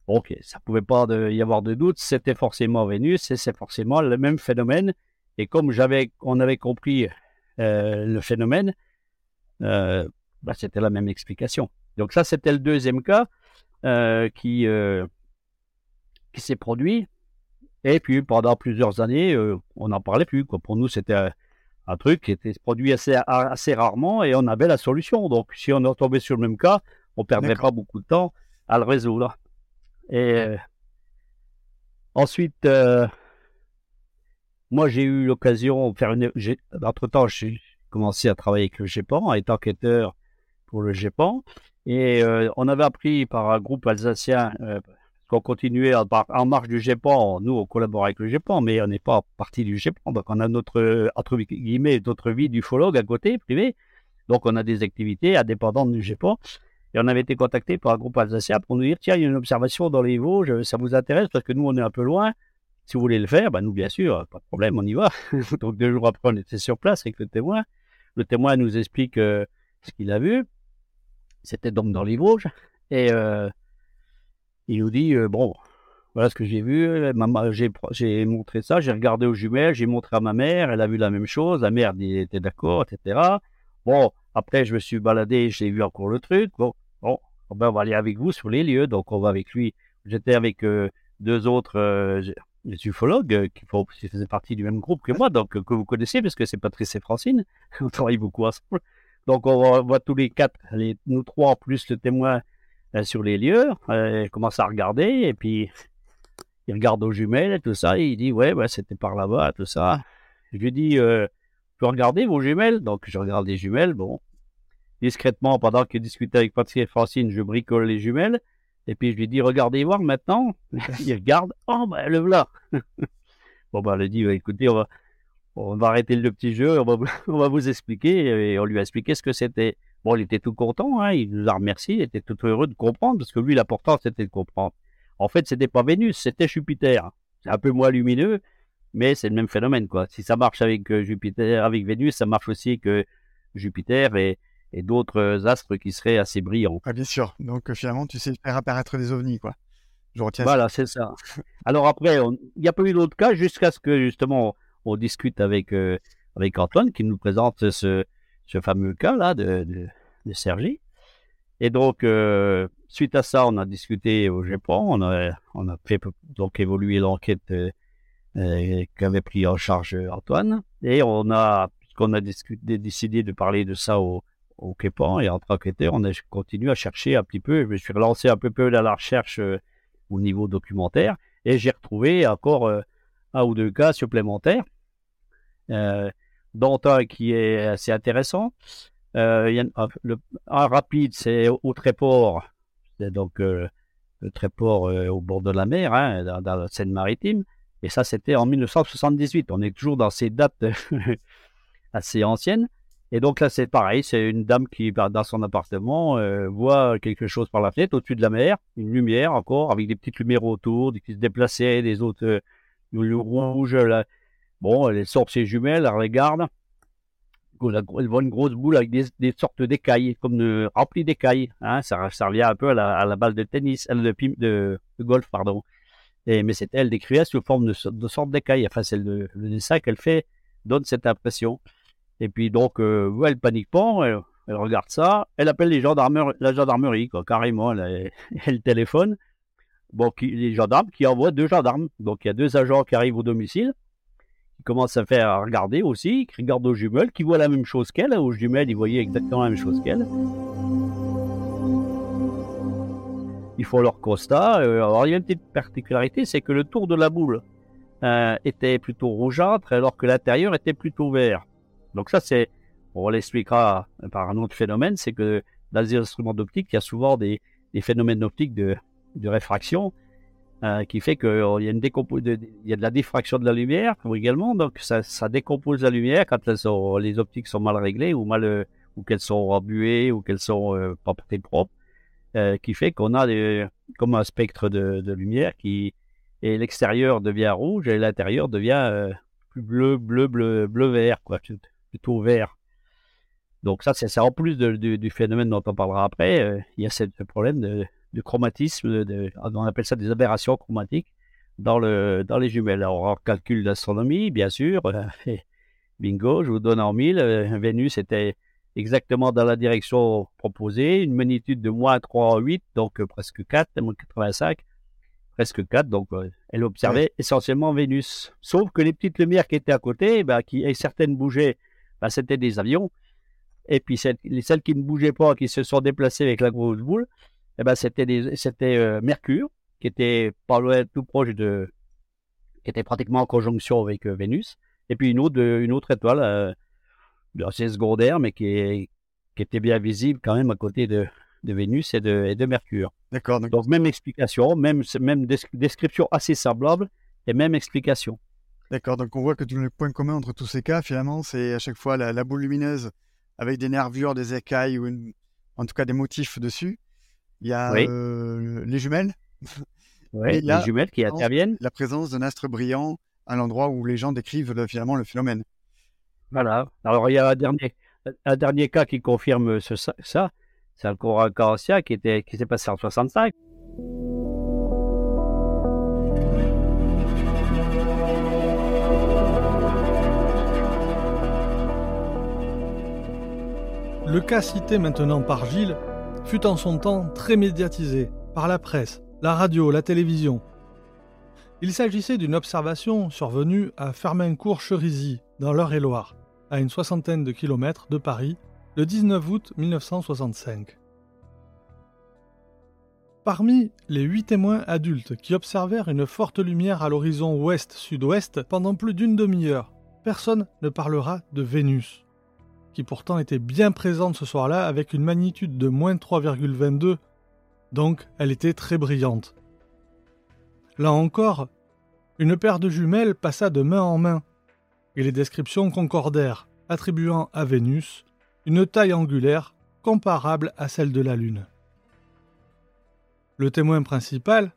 Ok, ça pouvait pas y avoir de doute, c'était forcément Vénus et c'est forcément le même phénomène. Et comme j'avais, on avait compris euh, le phénomène, euh, bah, c'était la même explication. Donc ça, c'était le deuxième cas euh, qui qui s'est produit. Et puis pendant plusieurs années, on n'en parlait plus. Quoi. Pour nous, c'était un truc qui était produit assez, assez rarement et on avait la solution. Donc si on est tombé sur le même cas, on perdrait pas beaucoup de temps à le résoudre. Et euh, ensuite, euh, moi, j'ai eu l'occasion de faire une. Entre-temps, j'ai commencé à travailler avec le GEPAN, à être enquêteur pour le GEPAN. Et euh, on avait appris par un groupe alsacien qu'on continuait en marge du GEPAN. Nous, on collabore avec le GEPAN, mais on n'est pas partie du GEPAN. Donc, on a notre, entre guillemets, notre vie d'ufologue à côté, privé. Donc, on a des activités indépendantes du GEPAN. Et on avait été contacté par un groupe alsacien pour nous dire tiens, il y a une observation dans les Vosges, ça vous intéresse parce que nous, on est un peu loin. Si vous voulez le faire, ben nous, bien sûr, pas de problème, on y va. (laughs) donc, deux jours après, on était sur place avec le témoin. Le témoin nous explique euh, ce qu'il a vu. C'était donc dans les Vosges. Et euh, il nous dit euh, bon, voilà ce que j'ai vu. J'ai montré ça, j'ai regardé aux jumelles, j'ai montré à ma mère, elle a vu la même chose. La mère était d'accord, etc. Bon, après, je me suis baladé, j'ai vu encore le truc. Bon, bon, ben, on va aller avec vous sur les lieux. Donc, on va avec lui. J'étais avec euh, deux autres euh, ufologues euh, qui, faisaient partie du même groupe que moi, donc que vous connaissez, parce que c'est Patrice et Francine. (laughs) on travaille beaucoup ensemble. Donc, on voit tous les quatre, les, nous trois, plus le témoin sur les lieux. il commence à regarder, et puis il regarde aux jumelles et tout ça. Et il dit, ouais, c'était par là-bas, tout ça. Je lui dis, peux regarder vos jumelles? Donc, je regarde les jumelles. Bon, discrètement, pendant qu'il discutait avec Patrick et Francine, je bricole les jumelles. Et puis, je lui dis, regardez voir maintenant. (laughs) il regarde. Oh, ben, le voilà. (laughs) bon, ben, elle dit, écoutez, on va, on va arrêter le petit jeu. On va, (laughs) on va vous expliquer. Et on lui a expliqué ce que c'était. Bon, il était tout content. Hein, il nous a remercié. Il était tout heureux de comprendre. Parce que lui, l'important, c'était de comprendre. En fait, c'était pas Vénus, c'était Jupiter. C'est un peu moins lumineux mais c'est le même phénomène, quoi. Si ça marche avec euh, Jupiter, avec Vénus, ça marche aussi avec Jupiter et, et d'autres astres qui seraient assez brillants. Ah, bien sûr. Donc, euh, finalement, tu sais faire apparaître des ovnis, quoi. Je retiens voilà, c'est ça. Alors après, il n'y a pas eu d'autres cas jusqu'à ce que, justement, on, discute avec, euh, avec Antoine qui nous présente ce, ce fameux cas-là de, de, de Sergi. Et donc, suite à ça, on a discuté au Japon, on a, on a fait donc évoluer l'enquête euh, qu'avait pris en charge euh, Antoine. Et on a, puisqu'on a discuté, décidé de parler de ça au, au Képan et entre enquêteurs, on a continué à chercher un petit peu. Je me suis relancé un peu, peu dans la recherche euh, au niveau documentaire et j'ai retrouvé encore un ou deux cas supplémentaires, dont un qui est assez intéressant. Y a, le, un rapide, c'est au, Tréport, c'est donc le Tréport au bord de la mer, hein, dans, dans la Seine-Maritime. Et ça, c'était en 1978. On est toujours dans ces dates (laughs) assez anciennes. Et donc là, c'est pareil. C'est une dame qui, dans son appartement, euh, voit quelque chose par la fenêtre au-dessus de la mer, une lumière encore, avec des petites lumières autour, qui se déplaçaient, des autres euh, rouges. Là. Bon, elle sort ses jumelles, elle regarde. Elle voit une grosse boule avec des, sortes d'écailles, comme de, remplies d'écailles. Hein, ça, ça revient un peu à la, balle de tennis, de, de, de golf, pardon mais c'est elle décrivait sous forme de, de sorte d'écaille. Enfin, c'est le, dessin qu'elle fait donne cette impression. Et puis donc, euh, elle panique pas, elle, regarde ça, elle appelle les gendarmes, la gendarmerie, quoi, carrément, elle, (laughs) téléphone. Bon, les gendarmes qui envoient deux gendarmes. Donc il y a deux agents qui arrivent au domicile, qui commencent à faire regarder aussi, qui regardent aux jumelles, qui voient la même chose qu'elle. Aux jumelles, ils voyaient exactement la même chose qu'elle. Ils font leur constat. Euh, alors il y a une petite particularité, c'est que le tour de la boule euh, était plutôt rougeâtre, alors que l'intérieur était plutôt vert. Donc ça, c'est, on l'expliquera par un autre phénomène, c'est que dans les instruments d'optique, il y a souvent des, phénomènes d'optique de, réfraction euh, qui fait qu'il y, a une il y a de la diffraction de la lumière également, donc ça, décompose la lumière quand les optiques sont mal réglées ou ou qu'elles sont embuées ou qu'elles sont euh, pas propres, euh, qui fait qu'on a comme un spectre de, de lumière qui et l'extérieur devient rouge et l'intérieur devient plus bleu, bleu, bleu, bleu vert, quoi plutôt vert. Donc ça, c'est en plus du phénomène dont on parlera après, euh, il y a ce problème de, chromatisme, on appelle ça des aberrations chromatiques dans, le, dans les jumelles. Alors, on calcule l'astronomie, bien sûr, euh, (laughs) bingo, je vous donne en mille, euh, Vénus était exactement dans la direction proposée, une magnitude de moins 3,8, donc presque 4, moins 85, presque 4, donc elle observait essentiellement Vénus. Sauf que les petites lumières qui étaient à côté, bah, qui, et certaines bougeaient bah, c'était des avions. Et puis celles, celles, qui ne bougeaient pas, qui se sont déplacées avec la grosse boule, eh ben, c'était, c'était euh, Mercure, qui était pas loin, tout proche de, qui était pratiquement en conjonction avec euh, Vénus. Et puis une autre, une autre étoile, euh, assez secondaire, mais qui, qui était bien visible quand même à côté de, de Vénus et de, et de Mercure. D'accord. Donc, même explication, même, même description assez semblable et même explication. D'accord, donc on voit que le point commun entre tous ces cas, finalement, c'est à chaque fois la, boule lumineuse avec des nervures, des écailles ou en tout cas des motifs dessus. Il y a euh, les jumelles. (laughs) Oui, les jumelles qui interviennent. La présence d'un astre brillant à l'endroit où les gens décrivent finalement le phénomène. Voilà. Alors il y a un dernier, un dernier cas qui confirme ce, ça. C'est un courant qui, était, qui s'est passé en 65. Le cas cité maintenant par Gilles fut en son temps très médiatisé par la presse, la radio, la télévision. Il s'agissait d'une observation survenue à Fermaincourt-Cherisy, dans l'Eure-et-Loire, à une soixantaine de kilomètres de Paris, le 19 août 1965. Parmi les huit témoins adultes qui observèrent une forte lumière à l'horizon ouest-sud-ouest pendant plus d'une demi-heure, personne ne parlera de Vénus qui pourtant était bien présente ce soir-là avec une magnitude de moins 3,22, donc elle était très brillante. Là encore, une paire de jumelles passa de main en main, et les descriptions concordèrent, attribuant à Vénus une taille angulaire comparable à celle de la Lune. Le témoin principal,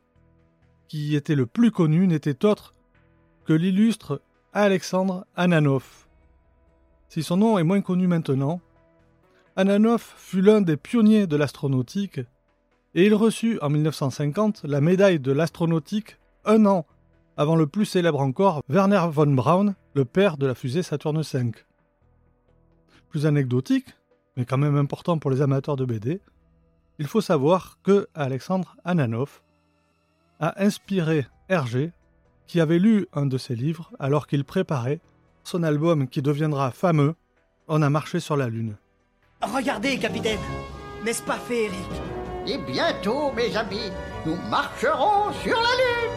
qui était le plus connu, n'était autre que l'illustre Alexandre Ananov, si son nom est moins connu maintenant, Ananov fut l'un des pionniers de l'astronautique et il reçut en 1950 la médaille de l'astronautique un an avant le plus célèbre encore Werner von Braun, le père de la fusée Saturne V. Plus anecdotique, mais quand même important pour les amateurs de BD, il faut savoir que Alexandre Ananov a inspiré Hergé, qui avait lu un de ses livres alors qu'il préparait son album qui deviendra fameux, On a marché sur la Lune. Regardez, capitaine. N'est-ce pas féerique Et bientôt, mes amis, nous marcherons sur la Lune.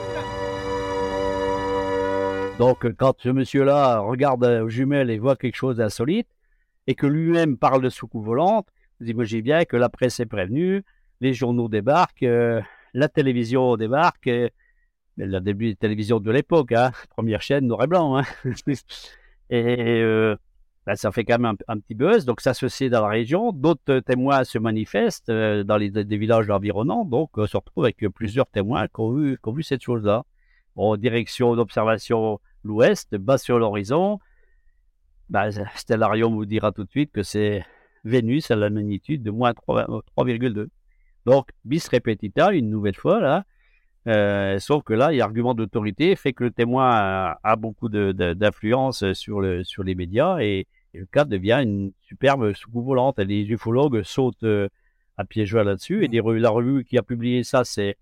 Donc, quand ce monsieur-là regarde aux jumelles et voit quelque chose d'insolite, et que lui-même parle de soucoupe volante, vous imaginez bien que la presse est prévenue, les journaux débarquent, euh, la télévision débarque, euh, la début de télévision de l'époque, hein, première chaîne noir et blanc. Hein. (laughs) et euh, ben, ça fait quand même un, petit buzz, donc ça se sait dans la région. D'autres témoins se manifestent euh, dans les des villages environnants, donc on se retrouve avec plusieurs témoins qui ont vu, qui ont vu cette chose-là. En direction d'observation l'ouest, bas sur l'horizon. Ben, Stellarium vous dira tout de suite que c'est Vénus à la magnitude de moins 3,2. Donc, bis repetita, une nouvelle fois, là, euh, sauf que là, il y a argument d'autorité, fait que le témoin a, beaucoup d'influence sur, le, sur les médias et, Et le cas devient une superbe soucoupe volante. Et les ufologues sautent à pieds joints là-dessus. Et mmh. la revue qui a publié ça, c'est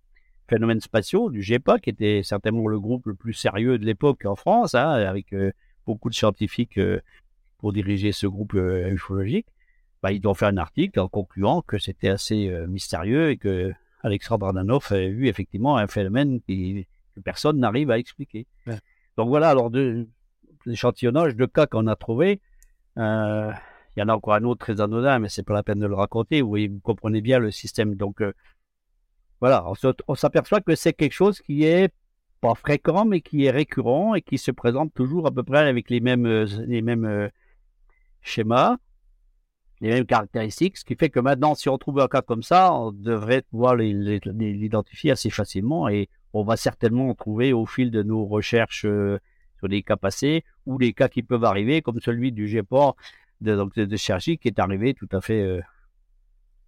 Phénomènes spatiaux du GEPA, qui était certainement le groupe le plus sérieux de l'époque en France, hein, avec beaucoup de scientifiques pour diriger ce groupe ufologique. Bah, ils ont fait un article en concluant que c'était assez mystérieux et que Alexandre Adanoff avait vu effectivement un phénomène qui, que personne n'arrive à expliquer. Donc voilà, alors de l'échantillonnage de cas qu'on a trouvé, euh, il y en a encore un autre très anodin, mais c'est pas la peine de le raconter. Vous, vous comprenez bien le système. Donc euh, voilà, on s'aperçoit que c'est quelque chose qui est pas fréquent, mais qui est récurrent et qui se présente toujours à peu près avec les mêmes, euh, les mêmes schémas, les mêmes caractéristiques, ce qui fait que maintenant, si on trouve un cas comme ça, on devrait pouvoir l'identifier assez facilement et on va certainement trouver au fil de nos recherches euh, sur les cas passés ou les cas qui peuvent arriver, comme celui du GEPOR de, donc de, Chergy qui est arrivé tout à fait euh,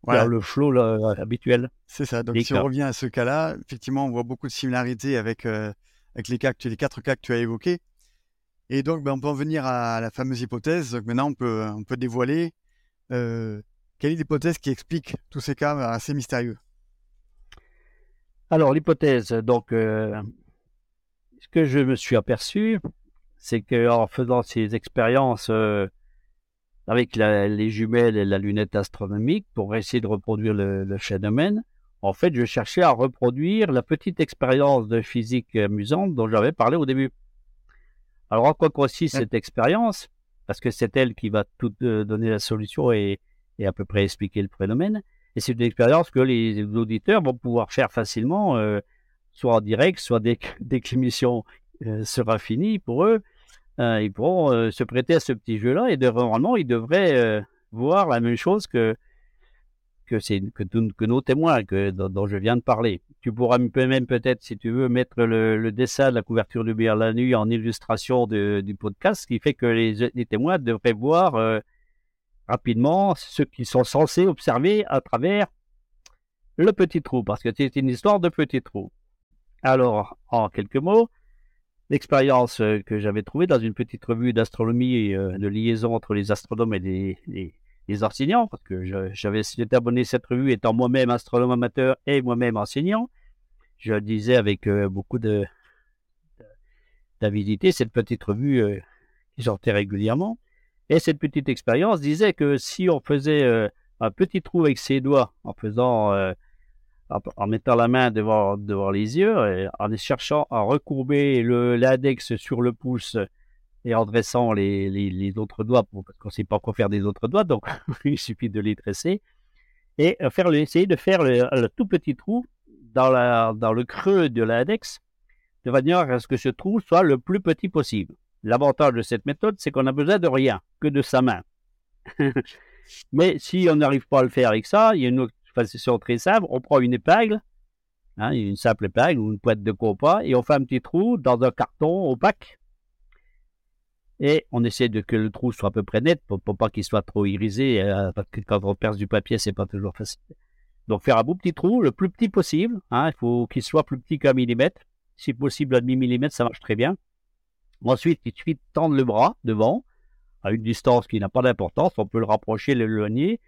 vers le flot habituel. C'est ça. Donc si on revient à ce cas-là, effectivement, on voit beaucoup de similarités avec, euh, avec les, cas les quatre cas que tu as évoqués. Et donc, ben, on peut en venir à la fameuse hypothèse. Donc maintenant, on peut, on peut dévoiler quelle est l'hypothèse qui explique tous ces cas assez mystérieux? Alors, l'hypothèse, donc, euh, ce que je me suis aperçu, c'est qu'en faisant ces expériences euh, avec les jumelles et la lunette astronomique pour essayer de reproduire le, phénomène, en fait, je cherchais à reproduire la petite expérience de physique amusante dont j'avais parlé au début. Alors, en quoi consiste cette expérience? Parce que c'est elle qui va tout euh, donner la solution et, et à peu près expliquer le phénomène. Et c'est une expérience que les auditeurs vont pouvoir faire facilement, euh, soit en direct, soit dès, que l'émission euh, sera finie pour eux. Ils pourront se prêter à ce petit jeu-là et normalement, ils devraient voir la même chose que, que nos témoins que, dont, je viens de parler. Tu pourras même peut-être, si tu veux, mettre le, dessin de la couverture du bière la nuit en illustration du podcast, ce qui fait que les, témoins devraient voir rapidement ceux qui sont censés observer à travers le petit trou, parce que c'est une histoire de petit trou. Alors, en quelques mots, l'expérience euh, que j'avais trouvée dans une petite revue d'astronomie euh, de liaison entre les astronomes et les, enseignants, parce que j'avais été abonné à cette revue étant moi-même astronome amateur et moi-même enseignant. Je disais avec euh, beaucoup d'avidité cette petite revue qui sortait régulièrement. Et cette petite expérience disait que si on faisait euh, un petit trou avec ses doigts, en faisant, euh, mettant la main devant, devant les yeux, et en cherchant à recourber l'index sur le pouce et en dressant les, les, autres doigts, parce qu'on ne sait pas quoi faire des autres doigts, donc (laughs) il suffit de les dresser, et euh, faire essayer de faire le, tout petit trou dans, la, dans le creux de l'index, de manière à ce que ce trou soit le plus petit possible. L'avantage de cette méthode, c'est qu'on a besoin de rien, que de sa main. (laughs) Mais si on n'arrive pas à le faire avec ça, il y a une autre façon très simple. On prend une épingle, hein, une simple épingle ou une pointe de compas, et on fait un petit trou dans un carton opaque. Et on essaie de que le trou soit à peu près net pour, pas qu'il soit trop irisé, euh, parce quand on perce du papier, c'est pas toujours facile. Donc faire un beau petit trou, le plus petit possible. Hein, il faut qu'il soit plus petit qu'un millimètre. Si possible, un demi-millimètre, ça marche très bien. Ensuite, il suffit de tendre le bras devant, à une distance qui n'a pas d'importance. On peut le rapprocher, l'éloigner,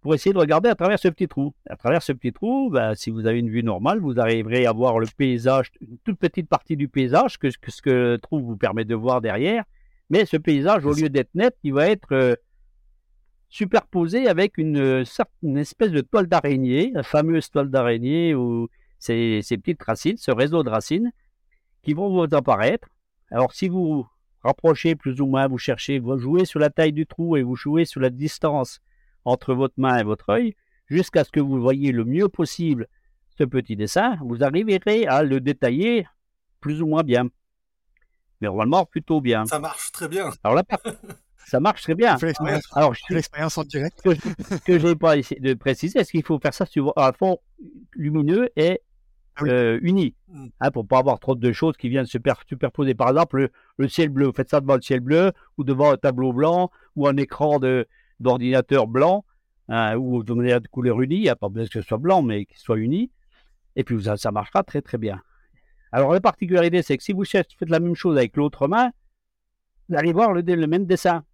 pour essayer de regarder à travers ce petit trou. À travers ce petit trou, ben, si vous avez une vue normale, vous arriverez à voir le paysage, une toute petite partie du paysage que, ce que le trou vous permet de voir derrière. Mais ce paysage, au lieu d'être net, il va être euh, superposé avec une, une, espèce de toile d'araignée, la fameuse toile d'araignée où ces, ces petites racines, ce réseau de racines, qui vont vous apparaître alors si vous rapprochez plus ou moins, vous cherchez, vous jouez sur la taille du trou et vous jouez sur la distance entre votre main et votre œil, jusqu'à ce que vous voyez le mieux possible ce petit dessin, vous arriverez à le détailler plus ou moins bien. Mais normalement, plutôt bien. Ça marche très bien. Alors là, (laughs) ça marche très bien. Alors, l'expérience en direct. Ce que, je n'ai pas essayé de préciser, est-ce qu'il faut faire ça sur un fond lumineux et ah euh, unis, mm. hein, pour pas avoir trop de choses qui viennent se superposer. Par exemple, le, ciel bleu, vous faites ça devant le ciel bleu, ou devant un tableau blanc, ou un écran d'ordinateur blanc, hein, ou de manière de couleur unie, il n'y a pas besoin que ce soit blanc, mais qu'il soit uni, et puis ça marchera très très bien. Alors la particularité, c'est que si vous faites la même chose avec l'autre main, vous allez voir le, le même dessin.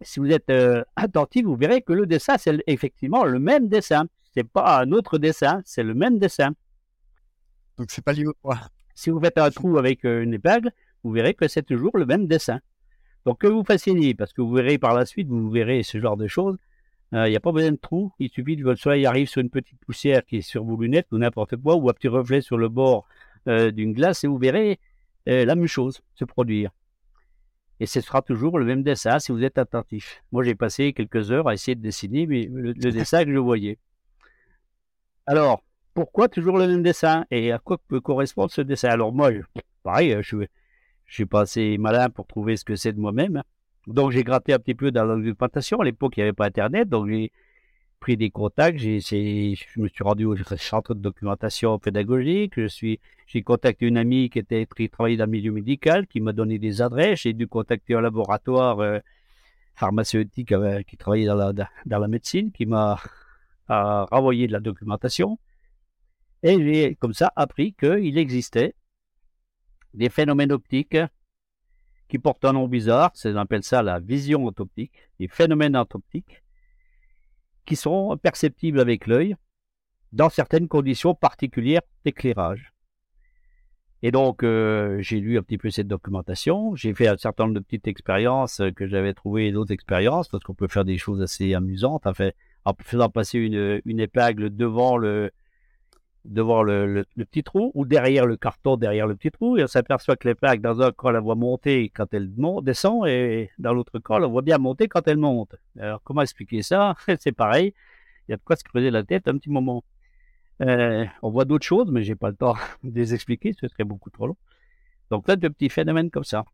si vous êtes euh, attentif, vous verrez que le dessin, c'est effectivement le même dessin. C'est pas un autre dessin, c'est le même dessin. Donc c'est pas lié au Si vous faites un trou avec euh, une épingle, vous verrez que c'est toujours le même dessin. Donc que vous fassiez, parce que vous verrez par la suite, vous verrez ce genre de choses, il n'y a pas besoin de trou, il suffit que le soleil arrive sur une petite poussière qui est sur vos lunettes ou n'importe quoi, ou un petit reflet sur le bord d'une glace, et vous verrez la même chose se produire. Et ce sera toujours le même dessin si vous êtes attentif. Moi, j'ai passé quelques heures à essayer de dessiner mais le, dessin que je voyais. Alors, pourquoi toujours le même dessin Et à quoi peut correspondre ce dessin? Alors moi, pareil, je, je suis pas assez malin pour trouver ce que c'est de moi-même. Donc j'ai gratté un petit peu dans la documentation. À l'époque, il n'y avait pas Internet, donc pris des contacts. Je me suis rendu au centre de documentation pédagogique. Je suis, j'ai contacté une amie qui était travaillait dans le milieu médical, qui m'a donné des adresses. J'ai dû contacter un laboratoire euh, pharmaceutique euh, qui travaillait dans la, dans la médecine, qui m'a renvoyé de la documentation. Et j'ai comme ça appris qu'il existait des phénomènes optiques qui portent un nom bizarre, on appelle ça la vision optique, des phénomènes optiques qui sont perceptibles avec l'œil dans certaines conditions particulières d'éclairage. Et donc, euh, j'ai lu un petit peu cette documentation, j'ai fait un certain nombre de petites expériences que j'avais trouvées, d'autres expériences, parce qu'on peut faire des choses assez amusantes, en faisant passer une, une épingle devant le, devant le, le, petit trou ou derrière le carton, derrière le petit trou, et on s'aperçoit que l'épingle, dans un cas, la voit monter quand elle monte, descend, et dans l'autre cas, on la voit bien monter quand elle monte. Alors, comment expliquer ça? (laughs) C'est pareil, il y a de quoi se creuser la tête un petit moment. Euh, on voit d'autres choses, mais j'ai pas le temps (laughs) de les expliquer, ce serait beaucoup trop long. Donc, là, de petits phénomènes comme ça.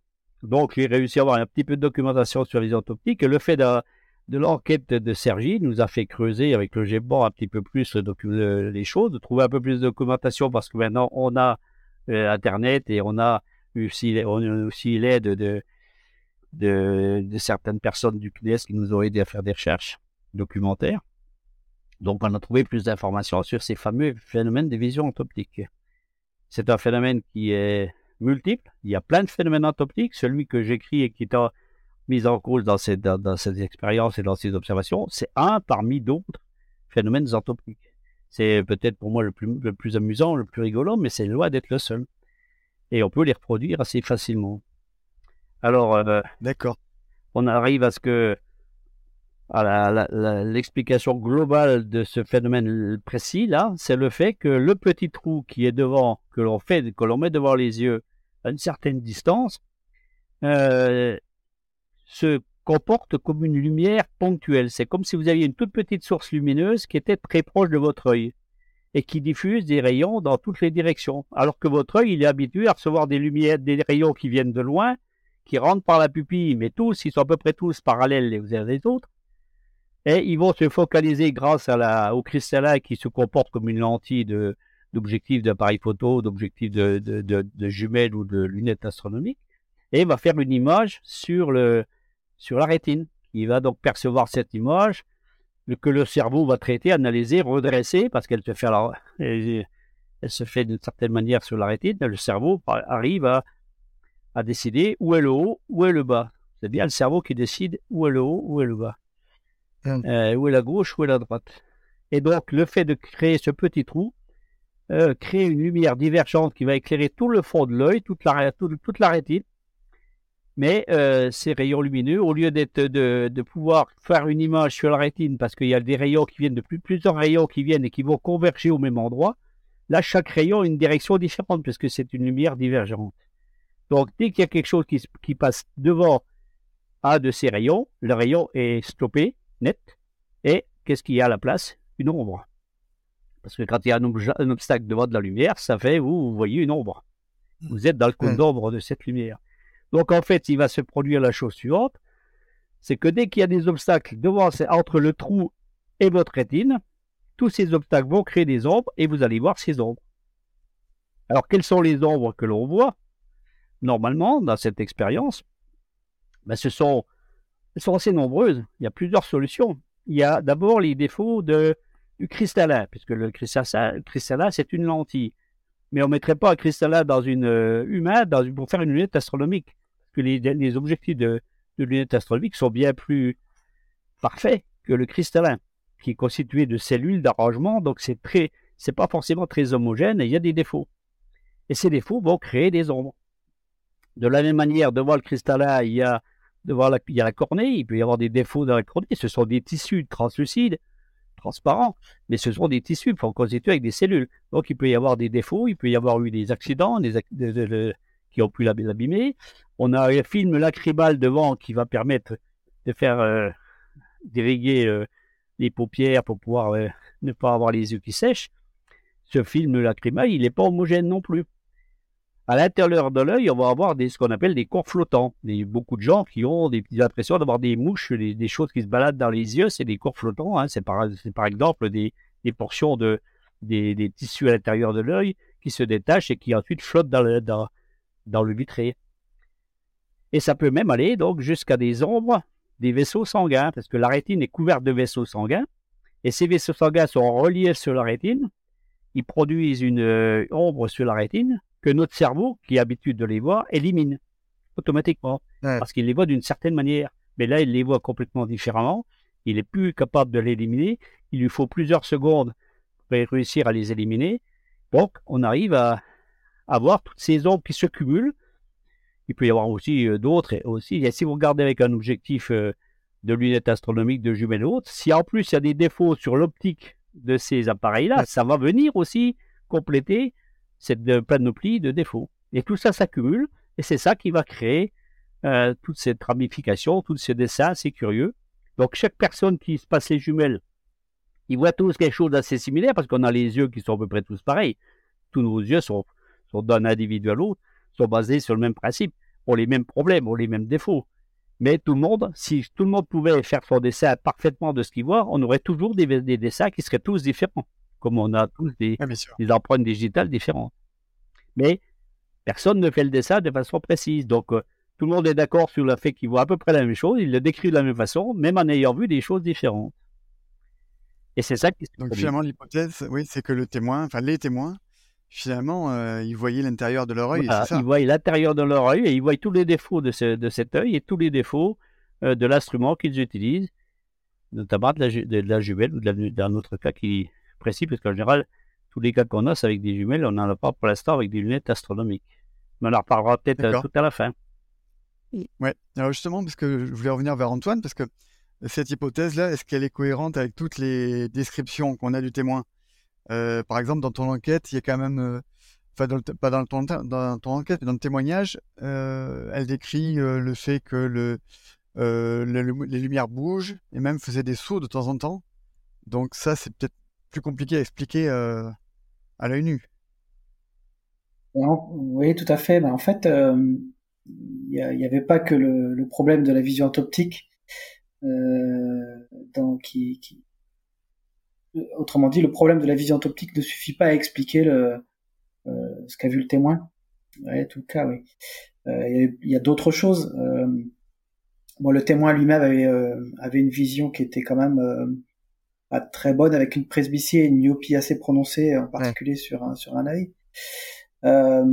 Donc, j'ai réussi à avoir un petit peu de documentation sur les optiques, et le fait de de l'enquête de Sergi nous a fait creuser avec le GBOR un petit peu plus les choses, trouver un peu plus de documentation parce que maintenant on a euh, Internet et on a aussi, aussi l'aide de, certaines personnes du CNES qui nous ont aidé à faire des recherches documentaires. Donc on a trouvé plus d'informations sur ces fameux phénomènes de vision optique. C'est un phénomène qui est multiple. Il y a plein de phénomènes optiques. Celui que j'écris et qui est mise en cause dans cette, dans, cette expérience et dans ces observations, c'est un parmi d'autres phénomènes anthropiques. C'est peut-être pour moi le plus, le plus amusant, le plus rigolo, mais c'est loin d'être le seul. Et on peut les reproduire assez facilement. Alors, euh, d'accord. On arrive à ce que à l'explication globale de ce phénomène précis là, c'est le fait que le petit trou qui est devant, que l'on fait, que l'on met devant les yeux à une certaine distance, euh, se comporte comme une lumière ponctuelle. C'est comme si vous aviez une toute petite source lumineuse qui était très proche de votre œil et qui diffuse des rayons dans toutes les directions. Alors que votre œil, il est habitué à recevoir des lumières, des rayons qui viennent de loin, qui rentrent par la pupille, mais tous, ils sont à peu près tous parallèles les uns les autres. Et ils vont se focaliser grâce au cristallin qui se comporte comme une lentille d'objectif d'appareil photo, d'objectif de, jumelles ou de lunettes astronomiques, et va faire une image sur le, sur la rétine, qui va donc percevoir cette image que le cerveau va traiter, analyser, redresser, parce qu'elle se fait, elle, se fait d'une certaine manière sur la rétine, le cerveau arrive à, à décider où est le haut, où est le bas. C'est bien le cerveau qui décide où est le haut, où est le bas. Hum. Euh, où est la gauche, où est la droite. Et donc, le fait de créer ce petit trou, euh, crée une lumière divergente qui va éclairer tout le fond de l'œil, toute la, toute la rétine, mais euh, ces rayons lumineux, au lieu d'être de, de, pouvoir faire une image sur la rétine, parce qu'il y a des rayons qui viennent de plus, plusieurs rayons qui viennent et qui vont converger au même endroit, là chaque rayon a une direction différente puisque c'est une lumière divergente. Donc dès qu'il y a quelque chose qui, qui passe devant un de ces rayons, le rayon est stoppé, net, et qu'est-ce qu'il y a à la place? Une ombre. Parce que quand il y a un, obstacle devant de la lumière, ça fait, vous, vous voyez une ombre. Vous êtes dans le cône d'ombre de cette lumière. Donc en fait, il va se produire la chose suivante, c'est que dès qu'il y a des obstacles devant, entre le trou et votre rétine, tous ces obstacles vont créer des ombres et vous allez voir ces ombres. Alors quelles sont les ombres que l'on voit Normalement, dans cette expérience, ben, ce sont, elles sont assez nombreuses. Il y a plusieurs solutions. Il y a d'abord les défauts du cristallin, puisque le cristallin, c'est une lentille. Mais on ne mettrait pas un cristallin dans une euh, humaine pour faire une lunette astronomique que les, objectifs de, lunettes astronomiques sont bien plus parfaits que le cristallin, qui est constitué de cellules d'arrangement, donc c'est très, pas forcément très homogène et il y a des défauts. Et ces défauts vont créer des ombres. De la même manière, devant le cristallin, il y a, devant la, il y a la cornée, il peut y avoir des défauts dans la cornée, ce sont des tissus translucides, transparents, mais ce sont des tissus constitués avec des cellules. Donc il peut y avoir des défauts, il peut y avoir eu des accidents des, qui ont pu l'abîmer. On a un film lacrymal devant qui va permettre de faire euh, euh, les paupières pour pouvoir euh, ne pas avoir les yeux qui sèchent. Ce film lacrymal, il n'est pas homogène non plus à l'intérieur de l'œil, on va avoir des, ce qu'on appelle des corps flottants. Des, beaucoup de gens qui ont des l'impression d'avoir des mouches, des, choses qui se baladent dans les yeux, c'est des corps flottants. Hein. C'est par, par, exemple des, portions de, des, tissus à l'intérieur de l'œil qui se détachent et qui ensuite flottent dans le, dans, dans le vitré. Et ça peut même aller donc jusqu'à des ombres des vaisseaux sanguins, parce que la rétine est couverte de vaisseaux sanguins, et ces vaisseaux sanguins sont reliés sur la rétine, ils produisent une euh, ombre sur la rétine, que notre cerveau, qui a l'habitude de les voir, élimine automatiquement. Parce qu'il les voit d'une certaine manière. Mais là, il les voit complètement différemment. Il est plus capable de l'éliminer. Il lui faut plusieurs secondes pour réussir à les éliminer. Donc, on arrive à avoir toutes ces ombres qui se cumulent. Il peut y avoir aussi euh, d'autres. Aussi, si vous regardez avec un objectif euh, de lunettes astronomiques, de jumelles hautes, si en plus il y a des défauts sur l'optique de ces appareils-là, ça va venir aussi compléter cette panoplie de défauts. Et tout ça s'accumule, et c'est ça qui va créer euh, toute cette ramification, tous ces dessins assez curieux. Donc chaque personne qui se passe les jumelles, ils voient tous quelque chose d'assez similaire, parce qu'on a les yeux qui sont à peu près tous pareils. Tous nos yeux sont, sont d'un individu à l'autre, sont basés sur le même principe, ont les mêmes problèmes, ont les mêmes défauts. Mais tout le monde, si tout le monde pouvait faire son dessin parfaitement de ce qu'il voit, on aurait toujours des, des dessins qui seraient tous différents comme on a tous des, empreintes digitales différentes. Mais personne ne fait le dessin de façon précise. Donc, euh, tout le monde est d'accord sur le fait qu'il voit à peu près la même chose, il le décrit de la même façon, même en ayant vu des choses différentes. Et c'est ça qui se Donc, finalement, l'hypothèse, oui, c'est que le témoin, enfin, les témoins, finalement, euh, ils voyaient l'intérieur de leur œil. ils voient l'intérieur de leur œil et ils voient tous les défauts de, cet œil et tous les défauts euh, de l'instrument qu'ils utilisent, notamment de la, de la jumelle ou dans notre cas qui, précis, parce qu'en général, tous les cas qu'on a, c'est avec des jumelles, on n'en a pas pour l'instant avec des lunettes astronomiques. Mais on en reparlera peut-être euh, tout à la fin. Ouais, alors justement, parce que je voulais revenir vers Antoine, parce que cette hypothèse-là, est-ce qu'elle est cohérente avec toutes les descriptions qu'on a du témoin? euh, Par exemple, dans ton enquête, il y a quand même, euh, enfin, pas dans ton, enquête, mais dans le témoignage, elle décrit le fait que le, les lumières bougent et même faisaient des sauts de temps en temps. Donc ça, c'est peut-être plus compliqué à expliquer euh, à l'œil nu. Oui, tout à fait. Ben, en fait, euh, il n'y avait pas que le, problème de la vision optique, euh, dans, qui, autrement dit, le problème de la vision optique ne suffit pas à expliquer le, ce qu'a vu le témoin. Ouais, tout le cas, oui. Il y a, d'autres choses. bon, le témoin lui-même avait, avait une vision qui était quand même très bonne avec une presbytie et une myopie assez prononcée, en particulier sur un sur un œil. Euh,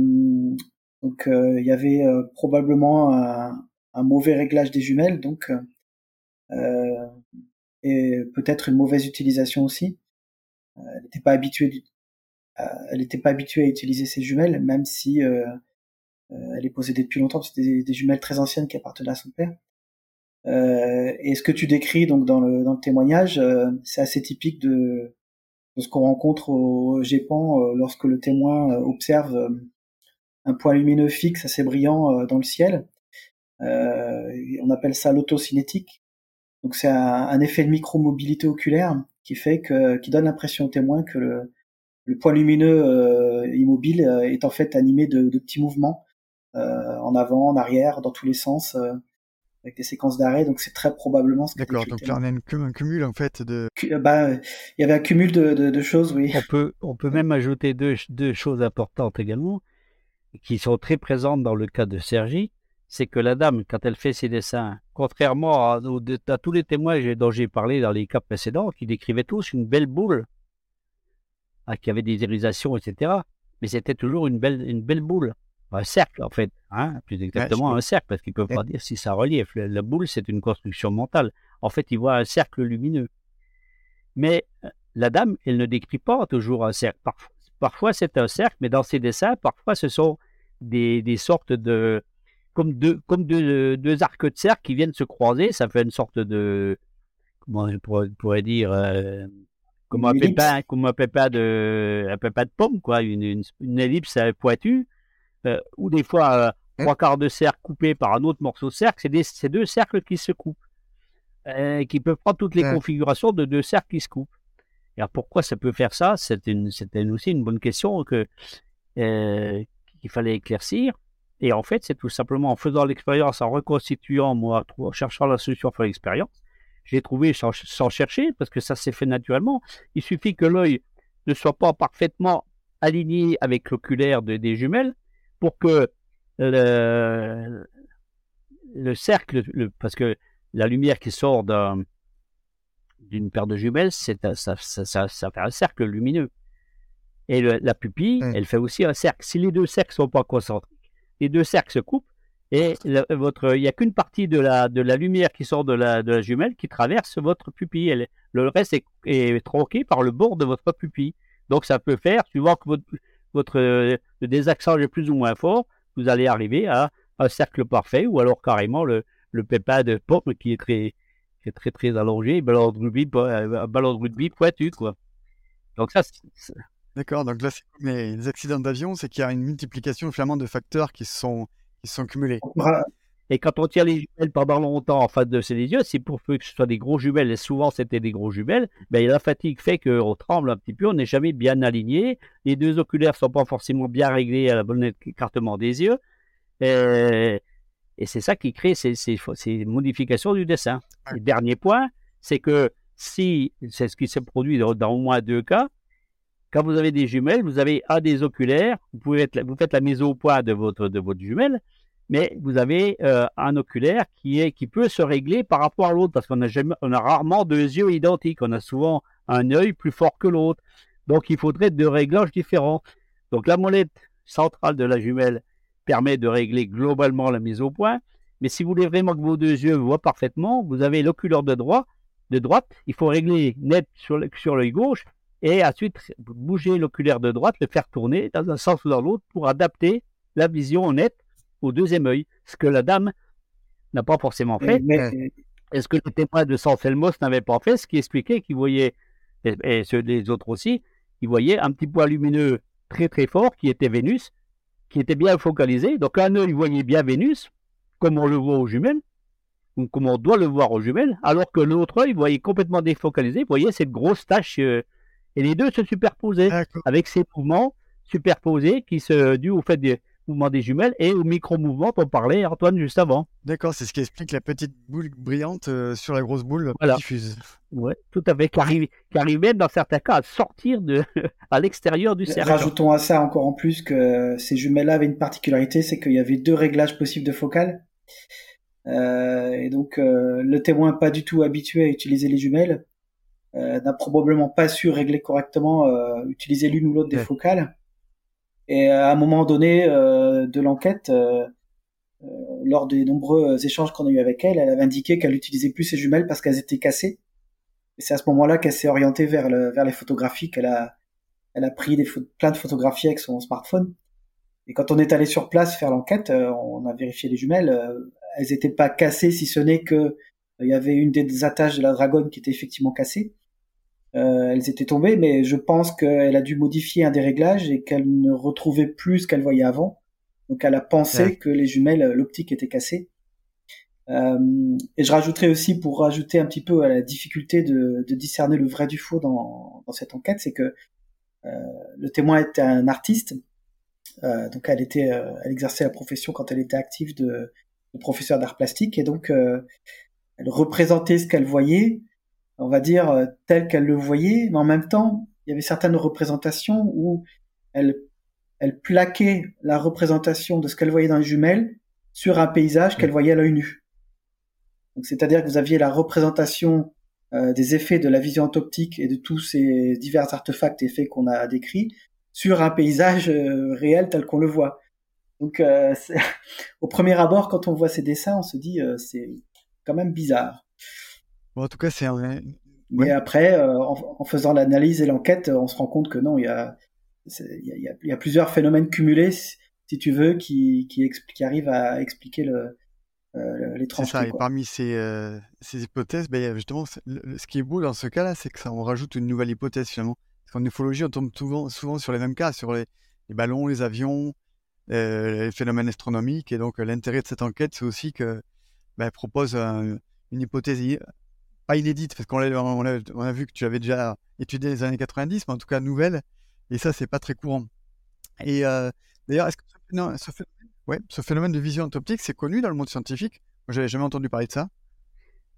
donc euh, il y avait euh, probablement un, un, mauvais réglage des jumelles, donc et peut-être une mauvaise utilisation aussi. elle n'était pas habituée, elle n'était pas habituée à utiliser ces jumelles, même si elle est possédée depuis longtemps. C'était des, jumelles très anciennes qui appartenaient à son père. Euh, et ce que tu décris donc dans le, témoignage, euh, c'est assez typique de, ce qu'on rencontre au GEPAN euh, lorsque le témoin observe un point lumineux fixe assez brillant dans le ciel. on appelle ça l'autocinétique. Donc c'est un, un, effet de micromobilité oculaire qui fait que qui donne l'impression au témoin que le, le point lumineux immobile est en fait animé de, de petits mouvements en avant, en arrière, dans tous les sens avec des séquences d'arrêt, donc c'est très probablement ce D'accord, donc là on a un cumul en fait de. Bah, il y avait un cumul de, de, choses, oui. On peut, on peut même ajouter deux, deux choses importantes également, qui sont très présentes dans le cas de Sergi, c'est que la dame, quand elle fait ses dessins, contrairement à, à tous les témoins dont j'ai parlé dans les cas précédents, qui décrivaient tous une belle boule, ah, qui avait des irisations, etc., mais c'était toujours une belle, une belle boule, un cercle en fait, Hein, plus exactement un cercle, parce qu'ils peuvent pas dire si ça relief. La, boule, c'est une construction mentale. En fait, ils voient un cercle lumineux. Mais euh, la dame, elle ne décrit pas toujours un cercle. Parfois, c'est un cercle, mais dans ses dessins, parfois, ce sont des, des sortes de. Comme deux, comme deux, deux, arcs de cercle qui viennent se croiser. Ça fait une sorte de. Comment on pourrait, dire euh, comme un pépin, comme un pépin de, un pépin de pomme, quoi, une, une, ellipse pointue, euh, ou des fois euh, hein? trois quarts de cercle coupé par un autre morceau de cercle. C'est deux cercles qui se coupent, euh, qui peuvent prendre toutes les configurations de deux cercles qui se coupent. Et alors pourquoi ça peut faire ça? C'était aussi une bonne question que qu'il fallait éclaircir. Et en fait, c'est tout simplement en faisant l'expérience, en reconstituant, moi, en cherchant la solution pour l'expérience, j'ai trouvé sans, chercher, parce que ça s'est fait naturellement. Il suffit que l'œil ne soit pas parfaitement aligné avec l'oculaire des jumelles pour que le, le cercle, parce que la lumière qui sort d'une paire de jumelles, c'est ça, ça, ça, fait un cercle lumineux. Et la pupille, elle fait aussi un cercle. Si les deux cercles sont pas concentriques, les deux cercles se coupent, et votre, il n'y a qu'une partie de la, de la lumière qui sort de la, de la jumelle qui traverse votre pupille. le reste est, est, tronqué par le bord de votre pupille. Donc ça peut faire, suivant que votre, votre le désaxage est plus ou moins fort, vous allez arriver à un cercle parfait ou alors carrément le, le pépin de pomme qui est très, qui est très, très allongé, ballon de rugby, un ballon de rugby pointu, quoi. Donc ça, D'accord, donc là, les accidents d'avion, c'est qu'il y a une multiplication finalement de facteurs qui sont sont cumulés. Et quand on tient les jumelles pendant longtemps en face de ses yeux, c'est pour que ce soit des gros jumelles, et souvent c'était des gros jumelles, ben, la fatigue fait qu'on tremble un petit peu, on n'est jamais bien aligné, les deux oculaires ne sont pas forcément bien réglés à la bonne écartement des yeux, et, c'est ça qui crée ces, ces, modifications du dessin. Le dernier point, c'est que si, c'est ce qui s'est produit dans, au moins deux cas, quand vous avez des jumelles, vous avez un des oculaires, vous, faites la mise au point de votre, de votre jumelle, mais vous avez euh, un oculaire qui, peut se régler par rapport à l'autre, parce qu'on a, rarement deux yeux identiques, on a souvent un œil plus fort que l'autre. Donc il faudrait deux réglages différents. Donc la molette centrale de la jumelle permet de régler globalement la mise au point, mais si vous voulez vraiment que vos deux yeux voient parfaitement, vous avez l'oculaire de, droit, de droite, il faut régler net sur l'œil gauche et ensuite bouger l'oculaire de droite, le faire tourner dans un sens ou dans l'autre pour adapter la vision nette au deuxième œil, ce que la dame n'a pas forcément fait. Mais... est ce que le témoin de San Felmos n'avait pas fait, ce qui expliquait qu'il voyait, et, ceux des autres aussi, il voyait un petit point lumineux très très fort qui était Vénus, qui était bien focalisé. Donc un œil voyait bien Vénus, comme on le voit aux jumelles, ou comme on doit le voir aux jumelles, alors que l'autre œil voyait complètement défocalisé, voyez cette grosse tache euh, et les deux se superposaient avec ces mouvements superposés qui se dus au fait des mouvements des jumelles et au micro-mouvement dont parlait Antoine juste avant. D'accord, c'est ce qui explique la petite boule brillante euh, sur la grosse boule diffuse. Oui, tout à fait, qui arrive, qui même dans certains cas à sortir de, (laughs) à l'extérieur du cercle. Rajoutons à ça encore en plus que ces jumelles-là avaient une particularité, c'est qu'il y avait deux réglages possibles de focale. Euh, et donc euh, le témoin pas du tout habitué à utiliser les jumelles n'a probablement pas su régler correctement, euh, utiliser l'une ou l'autre des focales. Et à un moment donné euh, de l'enquête, lors des nombreux échanges qu'on a eu avec elle, elle avait indiqué qu'elle utilisait plus ses jumelles parce qu'elles étaient cassées. Et c'est à ce moment-là qu'elle s'est orientée vers, le, vers les photographies, qu'elle a, elle a pris des plein de photographies avec son smartphone. Et quand on est allé sur place faire l'enquête, on a vérifié les jumelles. elles n'étaient pas cassées, si ce n'est que il y avait une des attaches de la dragonne qui était effectivement cassée. Euh, elles étaient tombées, mais je pense qu'elle a dû modifier un des réglages et qu'elle ne retrouvait plus ce qu'elle voyait avant. Donc elle a pensé que les jumelles, l'optique était cassée. Euh, et je rajouterais aussi, pour rajouter un petit peu à la difficulté de, de discerner le vrai du faux dans, dans cette enquête, c'est que euh, le témoin était un artiste. Euh, donc elle était, euh, elle exerçait la profession quand elle était active de, de professeur d'art plastique et donc euh, elle représentait ce qu'elle voyait on va dire, euh, tel qu'elle le voyait, mais en même temps, il y avait certaines représentations où elle, elle plaquait la représentation de ce qu'elle voyait dans les jumelles sur un paysage qu'elle voyait à l'œil nu. Donc, c'est-à-dire que vous aviez la représentation euh, des effets de la vision optique et de tous ces divers artefacts et effets qu'on a décrits sur un paysage euh, réel tel qu'on le voit. Donc, euh, (laughs) au premier abord, quand on voit ces dessins, on se dit euh, c'est quand même bizarre. Bon, en tout cas, c'est un. Mais après, euh, en, faisant l'analyse et l'enquête, on se rend compte que non, il y a, il y a, il y a plusieurs phénomènes cumulés, si tu veux, qui, qui, qui arrivent à expliquer le, euh, les C'est ça, et parmi ces, euh, ces hypothèses, ben, justement, ce qui est beau dans ce cas-là, c'est que ça, on rajoute une nouvelle hypothèse finalement. Parce qu'en ufologie, on tombe souvent, souvent sur les mêmes cas, sur les, les ballons, les avions, euh, les phénomènes astronomiques. Et donc, l'intérêt de cette enquête, c'est aussi que ben, propose une hypothèse pas inédite, parce qu'on a, on vu que tu avais déjà étudié les années 90, mais en tout cas nouvelle. Et ça, c'est pas très courant. Et euh, d'ailleurs, est-ce que non, ce phénomène Ouais, ce phénomène de vision optique, c'est connu dans le monde scientifique? Moi, j'avais jamais entendu parler de ça.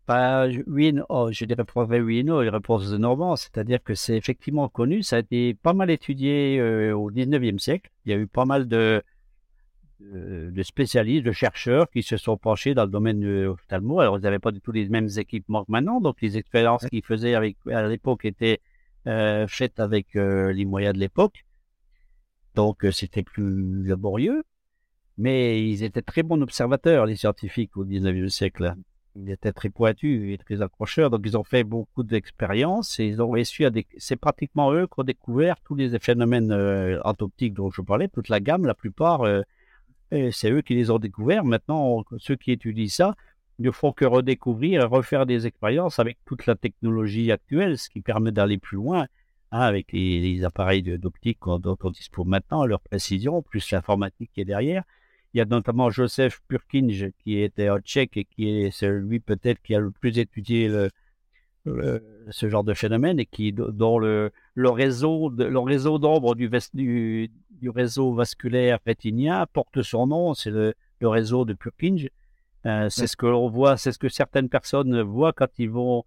Bah, oui, non, oh, je dirais pas oui et non, les réponses de Normand, c'est-à-dire que c'est effectivement connu, ça a été pas mal étudié euh, au 19e siècle. Il y a eu pas mal de, de, spécialistes, de chercheurs qui se sont penchés dans le domaine de l'ophtalmo. Alors, ils n'avaient pas du tout les mêmes équipements que maintenant, donc les expériences qu'ils faisaient avec, à l'époque étaient euh, faites avec euh, les moyens de l'époque. Donc, c'était plus laborieux. Mais ils étaient très bons observateurs, les scientifiques, au 19e siècle. Ils étaient très pointus et très accrocheurs, donc ils ont fait beaucoup d'expériences et ils ont réussi à... C'est pratiquement eux qui ont découvert tous les phénomènes euh, optique dont je parlais, toute la gamme, la plupart, euh, c'est eux qui les ont découverts. Maintenant, ceux qui étudient ça ne font que redécouvrir et refaire des expériences avec toute la technologie actuelle, ce qui permet d'aller plus loin hein, avec les, appareils d'optique dont on dispose maintenant, leur précision, plus l'informatique qui est derrière. Il y a notamment Joseph Purkinje, qui était un tchèque et qui est celui peut-être qui a le plus étudié ce genre de phénomène et qui, dont le, le réseau d'ombre du, du, du, réseau vasculaire rétinien porte son nom, c'est le, le, réseau de Purkinje. Euh, c'est ce que l'on voit, c'est ce que certaines personnes voient quand ils vont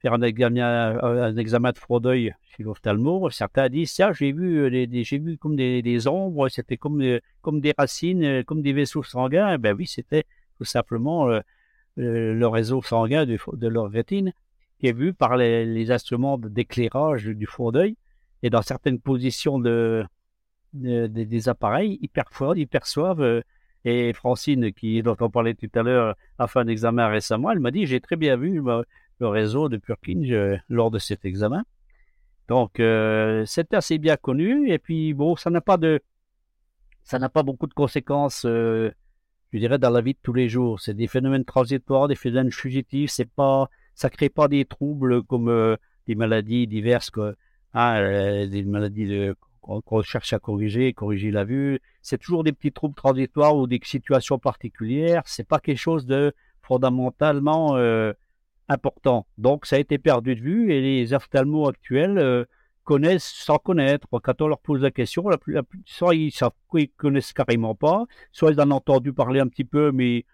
faire un examen, un examen de fraude d'œil chez l'ophtalmo. Certains disent, ça, j'ai vu, euh, des, j'ai vu comme des, des ombres, c'était comme, des, comme des racines, euh, comme des vaisseaux sanguins. Ben oui, c'était tout simplement euh, le réseau sanguin de, de, leur rétine qui est vu par les, les instruments d'éclairage du fond d'œil. Et dans certaines positions de, des appareils, ils perçoivent, ils perçoivent et Francine, qui, dont on parlait tout à l'heure, a fait un examen récemment, elle m'a dit, j'ai très bien vu, le réseau de euh, lors de cet examen. Donc, euh, c'est assez bien connu. Et puis, bon, ça n'a pas de, ça n'a pas beaucoup de conséquences, euh, je dirais, dans la vie de tous les jours. C'est des phénomènes transitoires, des phénomènes fugitifs. C'est pas, ça crée pas des troubles comme des maladies diverses, quoi. Hein, des maladies qu'on cherche à corriger, corriger la vue. C'est toujours des petits troubles transitoires ou des situations particulières. C'est pas quelque chose de fondamentalement important. Donc, ça a été perdu de vue et les ophtalmos actuels euh, connaissent sans connaître. Quand on leur pose la question, la plus, soit ils savent connaissent carrément pas, soit ils en ont entendu parler un petit peu, mais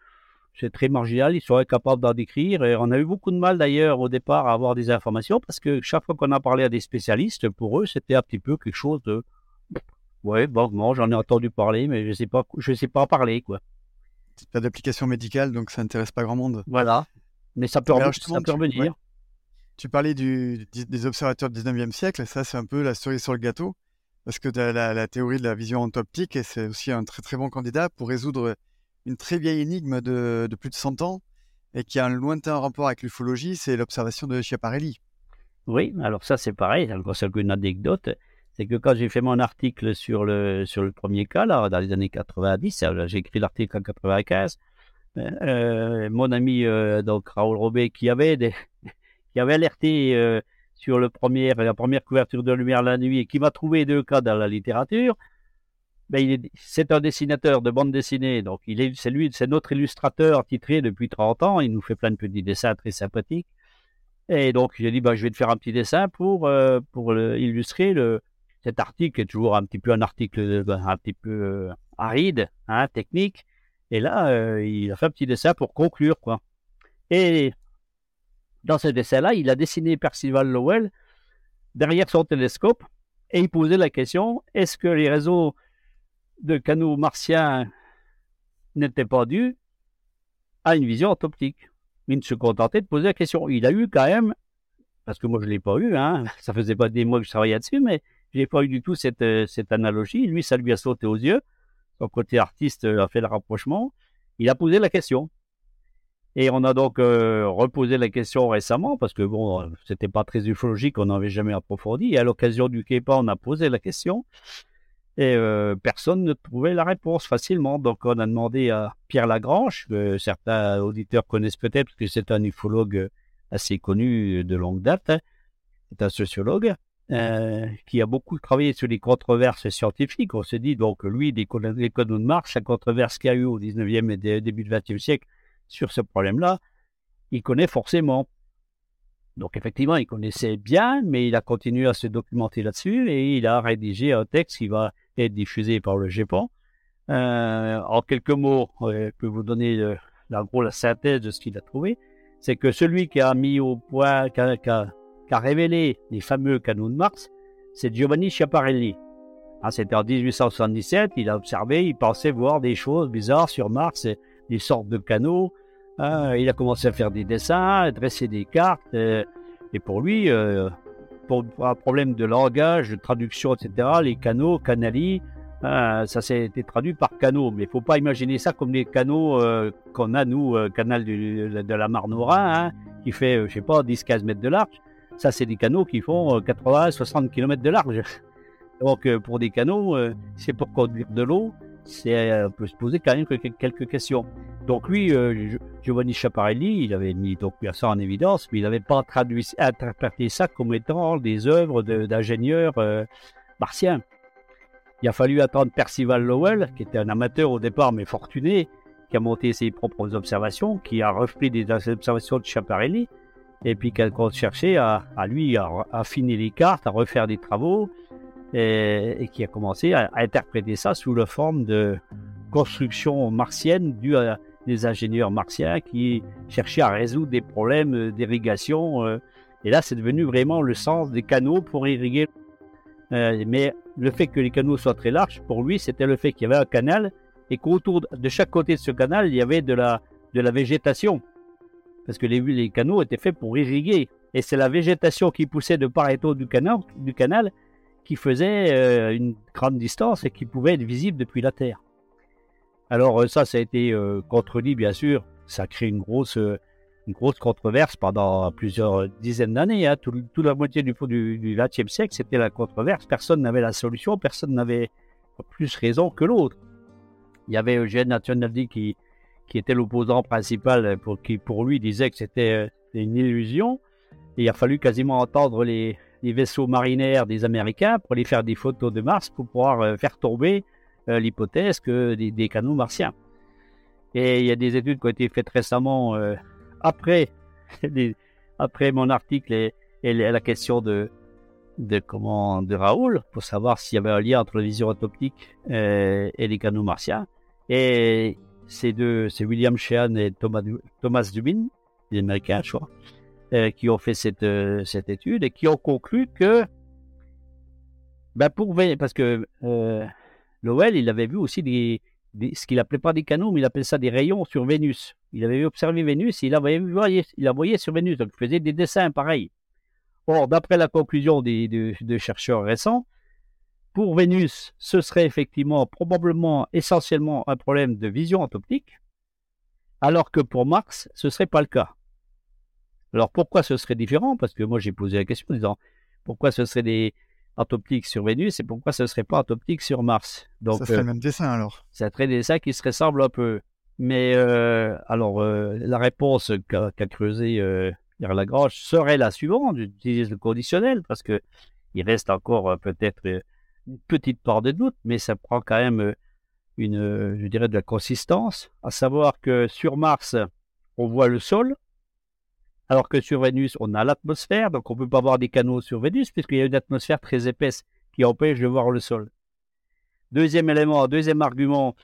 c'est très marginal, ils sont incapables d'en décrire. Et on a eu beaucoup de mal d'ailleurs au départ à avoir des informations parce que chaque fois qu'on a parlé à des spécialistes, pour eux, c'était un petit peu quelque chose de. Ouais, bon, moi j'en ai entendu parler, mais je sais pas, je sais pas en parler, quoi. Pas d'application médicale, donc ça intéresse pas grand monde. Voilà. Mais ça peut, ça peut revenir. Tu parlais du, des observateurs du 19e siècle, ça c'est un peu la cerise sur le gâteau, parce que la, la, théorie de la vision optique, c'est aussi un très très bon candidat pour résoudre une très vieille énigme de, plus de 100 ans et qui a un lointain rapport avec l'ufologie, c'est l'observation de Schiaparelli. Oui, alors ça c'est pareil, c'est une anecdote, c'est que quand j'ai fait mon article sur le, sur le premier cas, là, dans les années 90, j'ai écrit l'article en 95, euh, mon ami euh, donc Raoul Robet qui avait (laughs) qui avait alerté euh, sur le la première couverture de Lumière la nuit et qui m'a trouvé deux cas dans la littérature. Ben, c'est un dessinateur de bande dessinée, donc c'est notre illustrateur titré depuis 30 ans. Il nous fait plein de petits dessins très sympathiques. Et donc j'ai dit, ben, je vais te faire un petit dessin pour pour illustrer cet article qui est toujours un petit peu un article un petit peu aride, hein, technique et là, euh, il a fait un petit dessin pour conclure. Et dans ce dessin-là, il a dessiné Percival Lowell derrière son télescope et il posait la question est-ce que les réseaux de canaux martiens n'étaient pas dus à une vision optique Il ne se contentait de poser la question. Il a eu quand même, parce que moi je ne l'ai pas eu, hein, (laughs) ça faisait pas des mois que je travaillais dessus, mais je n'ai pas eu du tout cette, euh, cette analogie. Lui, ça lui a sauté aux yeux son côté artiste a fait le rapprochement. Il a posé la question. Et on a donc reposé la question récemment parce que bon, c'était pas très ufologique, on n'avait jamais approfondi. Et à l'occasion du KEPA, on a posé la question et personne ne trouvait la réponse facilement. Donc on a demandé à Pierre Lagrange, que certains auditeurs connaissent peut-être parce que c'est un ufologue assez connu de longue date. C'est un sociologue euh, qui a beaucoup travaillé sur les controverses scientifiques. On s'est dit, donc, lui, des canaux de Mars, la controverse qu'il y a eu au 19e et début du 20e siècle sur ce problème-là, il connaît forcément. Donc, effectivement, il connaissait bien, mais il a continué à se documenter là-dessus et il a rédigé un texte qui va être diffusé par le Japon. Euh, en quelques mots, je peux vous donner euh, gros, la synthèse de ce qu'il a trouvé c'est que celui qui a mis au point, qui a, révélé les fameux canaux de Mars, c'est Giovanni Schiaparelli. Ah, c'était en 1877, il a observé, il pensait voir des choses bizarres sur Mars, des sortes de canaux. Il a commencé à faire des dessins, à dresser des cartes. Euh, et pour lui, euh, pour, un problème de langage, de traduction, etc., les canaux, canali, ah, ça s'est été traduit par canaux, mais il faut pas imaginer ça comme les canaux euh, qu'on a, nous, euh, canal de la Marne hein, qui fait, euh, je sais pas, 10-15 mètres de large. Ça, c'est des canaux qui font 80-60 km de large. (laughs) Donc, pour des canaux, c'est pour conduire de l'eau, c'est, on peut se poser quand même quelques questions. Donc, lui, Giovanni Schiaparelli, il avait mis donc ça en évidence, mais il n'avait pas traduit, interprété ça comme étant des œuvres d'ingénieurs martiens. Il a fallu attendre Percival Lowell, qui était un amateur au départ mais fortuné, qui a monté ses propres observations, qui a repris des observations de Schiaparelli, et puis qui a cherché à, lui affiner les cartes, à refaire des travaux, et, qui a commencé à, interpréter ça sous la forme de construction martienne due à des ingénieurs martiens qui cherchaient à résoudre des problèmes d'irrigation. Euh. et là, c'est devenu vraiment le sens des canaux pour irriguer. Euh, mais le fait que les canaux soient très larges, pour lui, c'était le fait qu'il y avait un canal et qu'autour de chaque côté de ce canal, il y avait de la, de la végétation. Parce que les, les canaux étaient faits pour irriguer. Et c'est la végétation qui poussait de part et d'autre du canal qui faisait euh, une grande distance et qui pouvait être visible depuis la Terre. Alors euh, ça, ça a été euh, contredit, bien sûr. Ça a créé une grosse, une grosse controverse pendant plusieurs dizaines d'années. Hein. Toute la moitié du, du, XXe siècle, c'était la controverse. Personne n'avait la solution, personne n'avait plus raison que l'autre. Il y avait Eugène Nationaldi qui, qui était l'opposant principal, pour, qui pour lui disait que c'était une illusion. Il a fallu quasiment entendre les, les, vaisseaux marinaires des Américains pour aller faire des photos de Mars pour pouvoir euh, faire tomber euh, l'hypothèse que des, des, canaux martiens. Et il y a des études qui ont été faites récemment après, (laughs) après mon article et, la question de, comment, de Raoul pour savoir s'il y avait un lien entre la vision optique euh, et les canaux martiens. Et c'est deux, c'est William Sheehan et Thomas, Thomas Dubin, les Américains, je crois, euh, qui ont fait cette, euh, cette étude et qui ont conclu que, ben pour, parce que Lowell, il avait vu aussi des, ce qu'il appelait pas des canaux, mais il appelait ça des rayons sur Vénus. Il avait observé Vénus et il voyé, il voyé sur Vénus, donc il faisait des dessins pareils. Or, d'après la conclusion des, chercheurs récents, pour Vénus, ce serait effectivement probablement essentiellement un problème de vision optique, alors que pour Mars, ce serait pas le cas. Alors pourquoi ce serait différent? Parce que moi j'ai posé la question en disant pourquoi ce serait des, optique sur Vénus et pourquoi ce ne serait pas optique sur Mars? Donc, ça serait le euh, même dessin alors. Ça serait des dessins qui se ressemblent un peu. Mais euh, alors, euh, la réponse qu'a creusé Pierre Lagrange serait la suivante j'utilise le conditionnel parce que il reste encore peut-être une petite part de doute, mais ça prend quand même une, je dirais, de la consistance, à savoir que sur Mars, on voit le sol, alors que sur Vénus, on a l'atmosphère, donc on ne peut pas voir des canaux sur Vénus, puisqu'il y a une atmosphère très épaisse qui empêche de voir le sol. Deuxième élément, deuxième argument,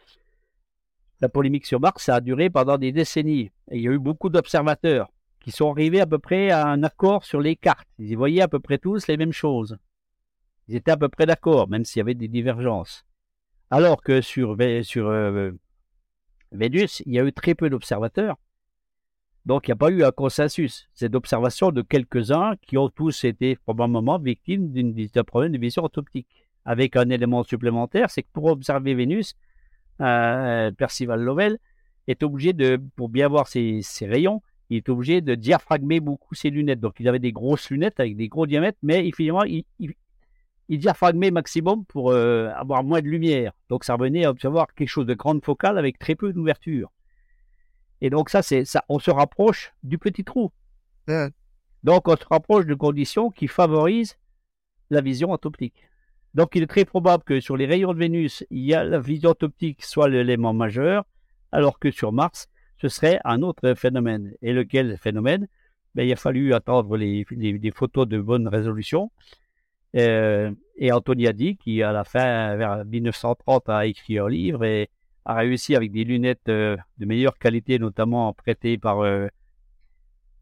la polémique sur Mars, ça a duré pendant des décennies. Il y a eu beaucoup d'observateurs qui sont arrivés à peu près à un accord sur les cartes. Ils y voyaient à peu près tous les mêmes choses. Ils étaient à peu près d'accord, même s'il y avait des divergences. Alors que sur, sur euh, Vénus, il y a eu très peu d'observateurs. Donc, il n'y a pas eu un consensus. C'est d'observation de quelques-uns qui ont tous été probablement victimes d'un problème de vision optique. Avec un élément supplémentaire, c'est que pour observer Vénus, Percival Lovell, est obligé de, pour bien voir ses, rayons, il est obligé de diaphragmer beaucoup ses lunettes. Donc il avait des grosses lunettes avec des gros diamètres, mais finalement il, il, diaphragmait maximum pour euh, avoir moins de lumière. Donc ça revenait à observer quelque chose de grande focale avec très peu d'ouverture. Et donc ça, c'est ça, on se rapproche du petit trou. Donc on se rapproche de conditions qui favorisent la vision optique. Donc il est très probable que sur les rayons de Vénus, il y a la vision optique soit l'élément majeur, alors que sur Mars, ce serait un autre phénomène. Et lequel phénomène? Ben, Il a fallu attendre les, photos de bonne résolution. Euh, et Anthony a dit qui à la fin, vers 1930, a écrit un livre et a réussi avec des lunettes euh, de meilleure qualité, notamment prêtées par, euh,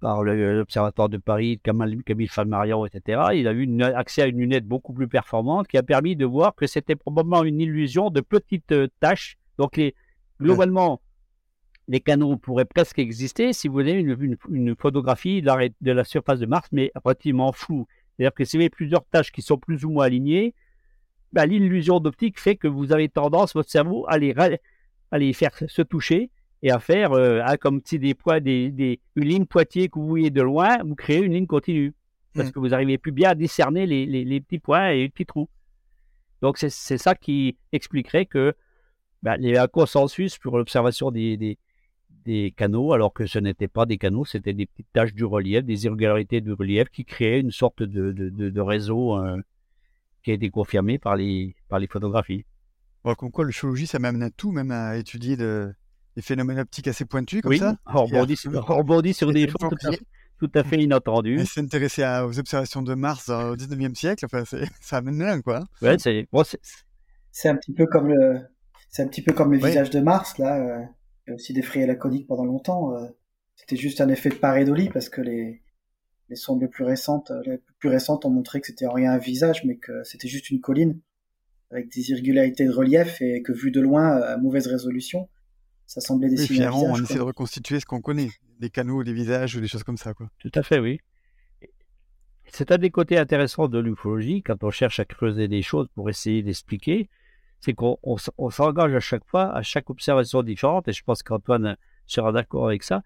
par l'Observatoire de Paris, Camille Falmarion, etc. Il a eu accès à une lunette beaucoup plus performante qui a permis de voir que c'était probablement une illusion de petites taches. Donc, les, globalement, les canaux pourraient presque exister si vous avez une, photographie de la, surface de Mars, mais relativement floue. C'est-à-dire que si vous avez plusieurs tâches qui sont plus ou moins alignées, bah, l'illusion d'optique fait que vous avez tendance, votre cerveau, à les, à les faire se toucher et à faire euh, comme si des poids, des, une ligne Poitiers que vous voyez de loin, vous créez une ligne continue. Parce mm. que vous n'arrivez plus bien à discerner les, petits points et les petits trous. Donc c'est ça qui expliquerait que bah, il y a un consensus pour l'observation des, des, canaux, alors que ce n'était pas des canaux, c'était des petites taches du relief, des irrégularités du relief qui créaient une sorte de, de, réseau euh, qui a été confirmé par les, par les photographies. Comme quoi, le chirurgie, ça m'amène à tout, même à étudier des phénomènes optiques assez pointus comme ça. On rebondit, sur, sur (laughs) des choses tout à, fait inattendues. Et s'intéresser aux observations de Mars au 19e siècle, enfin, (laughs) ça amène loin, quoi. Ouais, c'est bon, un petit peu comme le, c'est un petit peu comme le visage de Mars, là, euh, qui a aussi défrayé la conique pendant longtemps. Euh, c'était juste un effet de pareidolie parce que les, les sondes les plus récentes, euh, les plus récentes ont montré que c'était en rien un visage, mais que c'était juste une colline avec des irrégularités de relief et que vu de loin, à mauvaise résolution, ça semblait dessiner oui, on essaie de reconstituer ce qu'on connaît, des canaux, des visages ou des choses comme ça, quoi. Tout à fait, oui. C'est un des côtés intéressants de l'ufologie quand on cherche à creuser des choses pour essayer d'expliquer c'est qu'on s'engage à chaque fois, à chaque observation différente, et je pense qu'Antoine sera d'accord avec ça.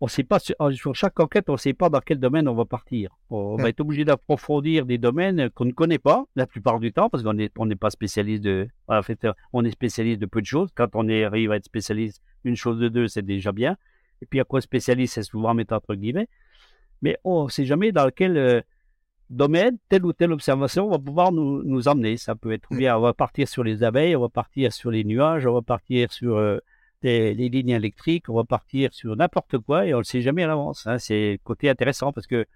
On sait pas, sur chaque enquête, on ne sait pas dans quel domaine on va partir. On va être obligé d'approfondir des domaines qu'on ne connaît pas la plupart du temps, parce qu'on n'est on pas spécialiste de. En fait, on est spécialiste de peu de choses. Quand on arrive à être spécialiste une chose de deux, c'est déjà bien. Et puis à quoi spécialiste, c'est souvent mettre entre guillemets. Mais on ne sait jamais dans quel euh, domaine, telle ou telle observation va pouvoir nous, nous emmener. Ça peut être mm. bien, on va partir sur les abeilles, on va partir sur les nuages, on va partir sur euh, les, lignes électriques, on va partir sur n'importe quoi et on ne le sait jamais à l'avance. Hein. C'est le côté intéressant parce que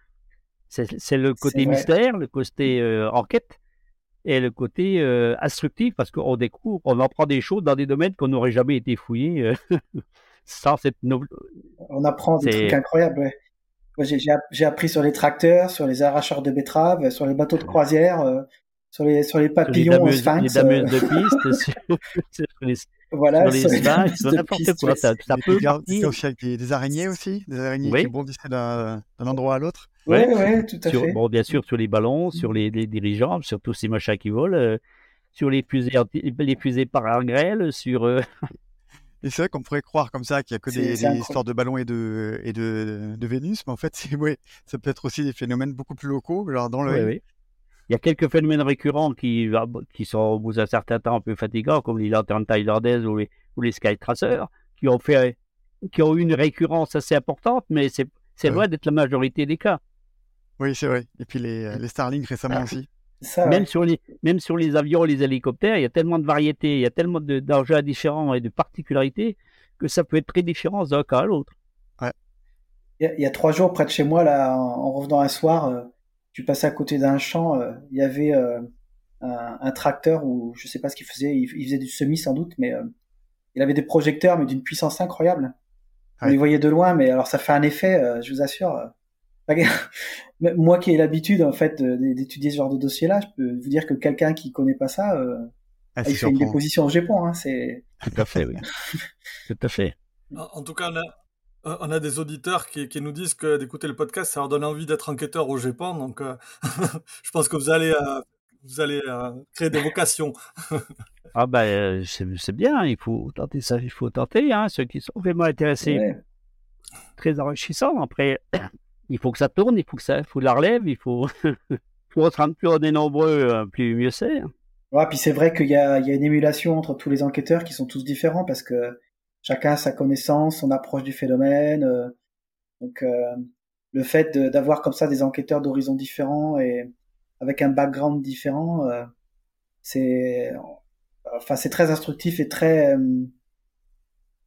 c'est le côté mystère, le côté euh, enquête et le côté euh, instructif parce qu'on découvre, on apprend des choses dans des domaines qu'on n'aurait jamais été fouillés (laughs) sans cette On apprend des trucs incroyables, ouais. J'ai appris sur les tracteurs, sur les arracheurs de betteraves, sur les bateaux de croisière, euh, sur les sur les papillons les sphinx. Les dameuses de piste, (laughs) sur, les, voilà, sur les sphinx, n'importe quoi. Ça, ça peut avec des, araignées aussi, des araignées qui bondissaient d'un endroit à l'autre. Oui, ouais, ouais, tout à fait. Bon, bien sûr, sur les ballons, sur les, les dirigeants, sur tous ces machins qui volent, euh, sur les fusées, les fusées par grêle, sur. Euh, et c'est vrai qu'on pourrait croire comme ça qu'il n'y a que des, histoires de ballons et de, et de, de Vénus, mais en fait, (laughs) ouais, ça peut être aussi des phénomènes beaucoup plus locaux. Alors dans le... Oui, Il y a quelques phénomènes récurrents qui, qui sont au bout d'un certain temps un peu fatigants, comme les lanternes thaïlandaises ou les, ou les Sky Tracers, qui ont, fait, qui ont eu une récurrence assez importante, mais c'est loin d'être la majorité des cas. Oui, c'est vrai. Et puis les, les Starlink récemment ah. aussi même, sur les, même sur les avions et les hélicoptères, il y a tellement de variétés, il y a tellement d'enjeux différents et de particularités que ça peut être très différent d'un cas à l'autre. Ouais. Il, y a, trois jours, près de chez moi, là, en, revenant un soir, euh, tu passais à côté d'un champ, euh, il y avait euh, un, tracteur ou je sais pas ce qu'il faisait, il, faisait du semi sans doute, mais il avait des projecteurs, mais d'une puissance incroyable. On les voyait de loin, mais alors ça fait un effet, je vous assure (laughs) moi qui ai l'habitude en fait d'étudier ce genre de dossier-là, je peux vous dire que quelqu'un qui connaît pas ça, euh, ah, il fait une déposition au Japon. Hein, c'est tout à fait, oui. (laughs) tout à fait. En, tout cas, on a, des auditeurs qui, nous disent que d'écouter le podcast, ça leur donne envie d'être enquêteur au Japon. Donc, euh, (laughs) je pense que vous allez, euh, vous allez créer des vocations. (laughs) Ah ben c'est bien, il faut tenter ça, il faut tenter. Hein, ceux qui sont vraiment intéressés, très enrichissant. Après, (clears throat) il faut que ça tourne, il faut que ça, faut de la relève, il faut, (laughs) faut rendre plus on est nombreux, plus mieux c'est. Hein. Ouais, puis c'est vrai qu'il y a, il y a une émulation entre tous les enquêteurs qui sont tous différents parce que chacun a sa connaissance, son approche du phénomène. donc le fait d'avoir comme ça des enquêteurs d'horizons différents et avec un background différent, euh, c'est enfin c'est très instructif et très euh,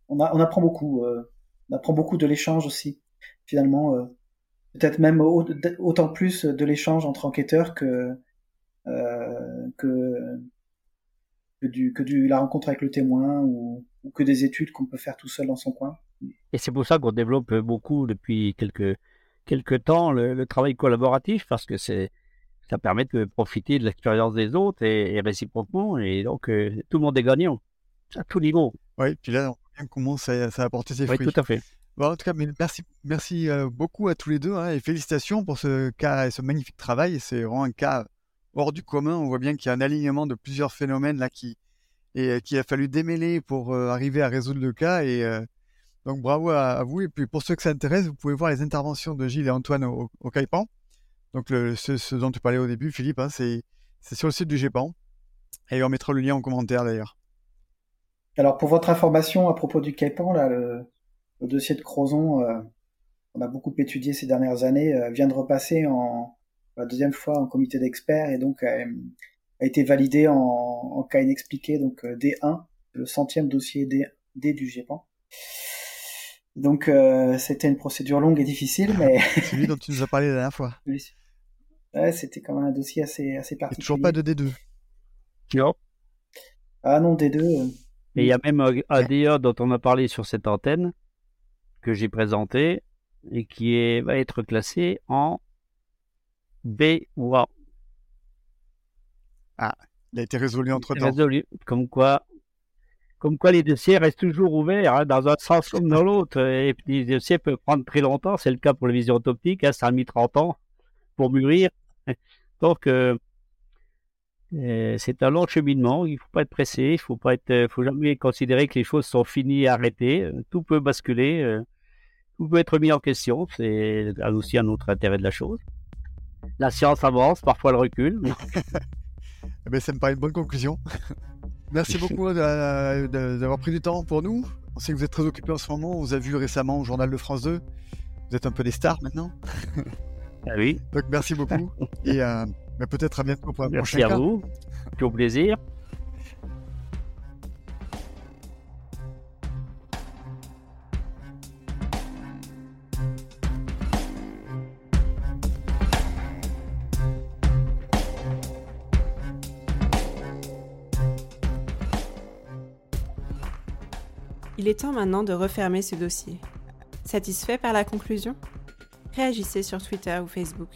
on, a, on apprend beaucoup euh, on apprend beaucoup de l'échange aussi finalement peut-être même autant plus de l'échange entre enquêteurs que que que du que du la rencontre avec le témoin ou, ou que des études qu'on peut faire tout seul dans son coin. Et c'est pour ça qu'on développe beaucoup depuis quelques quelques temps le, travail collaboratif parce que c'est ça permet de profiter de l'expérience des autres et, réciproquement et donc euh, tout le monde est gagnant à tout niveau. Oui, puis là on voit comment ça, ça a apporté ses fruits. Oui, tout à fait. Bon, en tout cas, merci, merci euh, beaucoup à tous les deux hein, et félicitations pour ce cas et ce magnifique travail. C'est vraiment un cas hors du commun. On voit bien qu'il y a un alignement de plusieurs phénomènes là qui et euh, qu'il a fallu démêler pour arriver à résoudre le cas et donc bravo à, vous. Et puis pour ceux que ça intéresse, vous pouvez voir les interventions de Gilles et Antoine au, au Caipan. Donc ce, dont tu parlais au début, Philippe, hein, c'est sur le site du GEPAN. Et on mettra le lien en commentaire d'ailleurs. Alors pour votre information à propos du Caipan, le, dossier de Crozon, euh, on a beaucoup étudié ces dernières années, euh, vient de repasser en la deuxième fois en comité d'experts et donc euh, a été validé en, en cas inexpliqué, donc D1, le centième dossier D, D du GEPAN. Donc euh, c'était une procédure longue et difficile, mais... (laughs) Celui dont tu nous as parlé la dernière fois. Oui. Ouais, c'était quand même un dossier assez, assez particulier. toujours pas de D2. Non. Ah non, D2. Euh, et il y a même un DA dont on a parlé sur cette antenne, que j'ai présenté, et qui est, va être classé en B ou A. Ah, il a été résolu entre temps. Résolu, comme quoi comme quoi les dossiers restent toujours ouverts hein, dans un sens comme dans l'autre. Et les dossiers peuvent prendre très longtemps. C'est le cas pour les visions optiques. Hein, ça a mis 30 ans pour mûrir. (laughs) Donc, euh, euh, c'est un long cheminement. Il ne faut pas être pressé. Il faut pas être, faut jamais considérer que les choses sont finies et arrêtées. Tout peut basculer. Euh, tout peut être mis en question. C'est aussi un autre intérêt de la chose. La science avance, parfois elle recule. (laughs) Eh ça me paraît une bonne conclusion. (laughs) Merci beaucoup euh, d'avoir pris du temps pour nous. On sait que vous êtes très occupé en ce moment. On vous a vu récemment au Journal de France 2. Vous êtes un peu des stars maintenant. (laughs) Ah oui. Donc merci beaucoup. (laughs) Et euh, peut-être à bientôt pour un merci prochain Merci à vous. Tout plaisir. Il est temps maintenant de refermer ce dossier. Satisfait par la conclusion? Réagissez sur Twitter ou Facebook.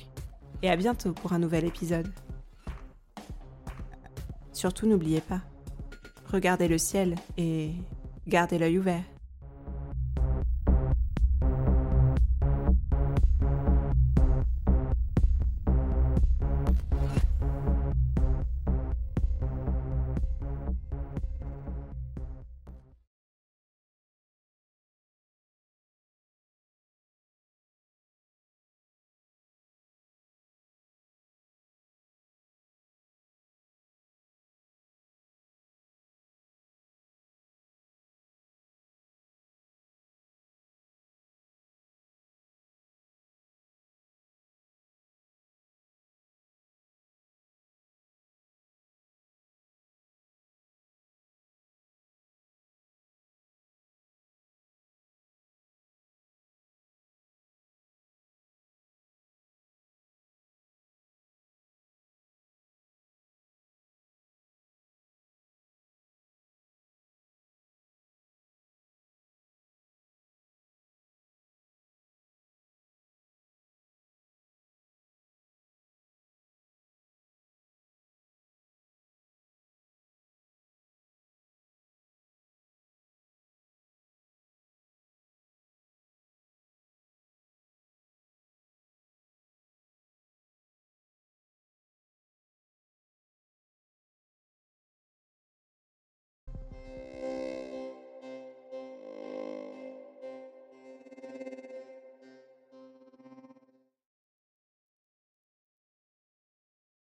Et à bientôt pour un nouvel épisode. Surtout n'oubliez pas, regardez le ciel et gardez l'œil ouvert.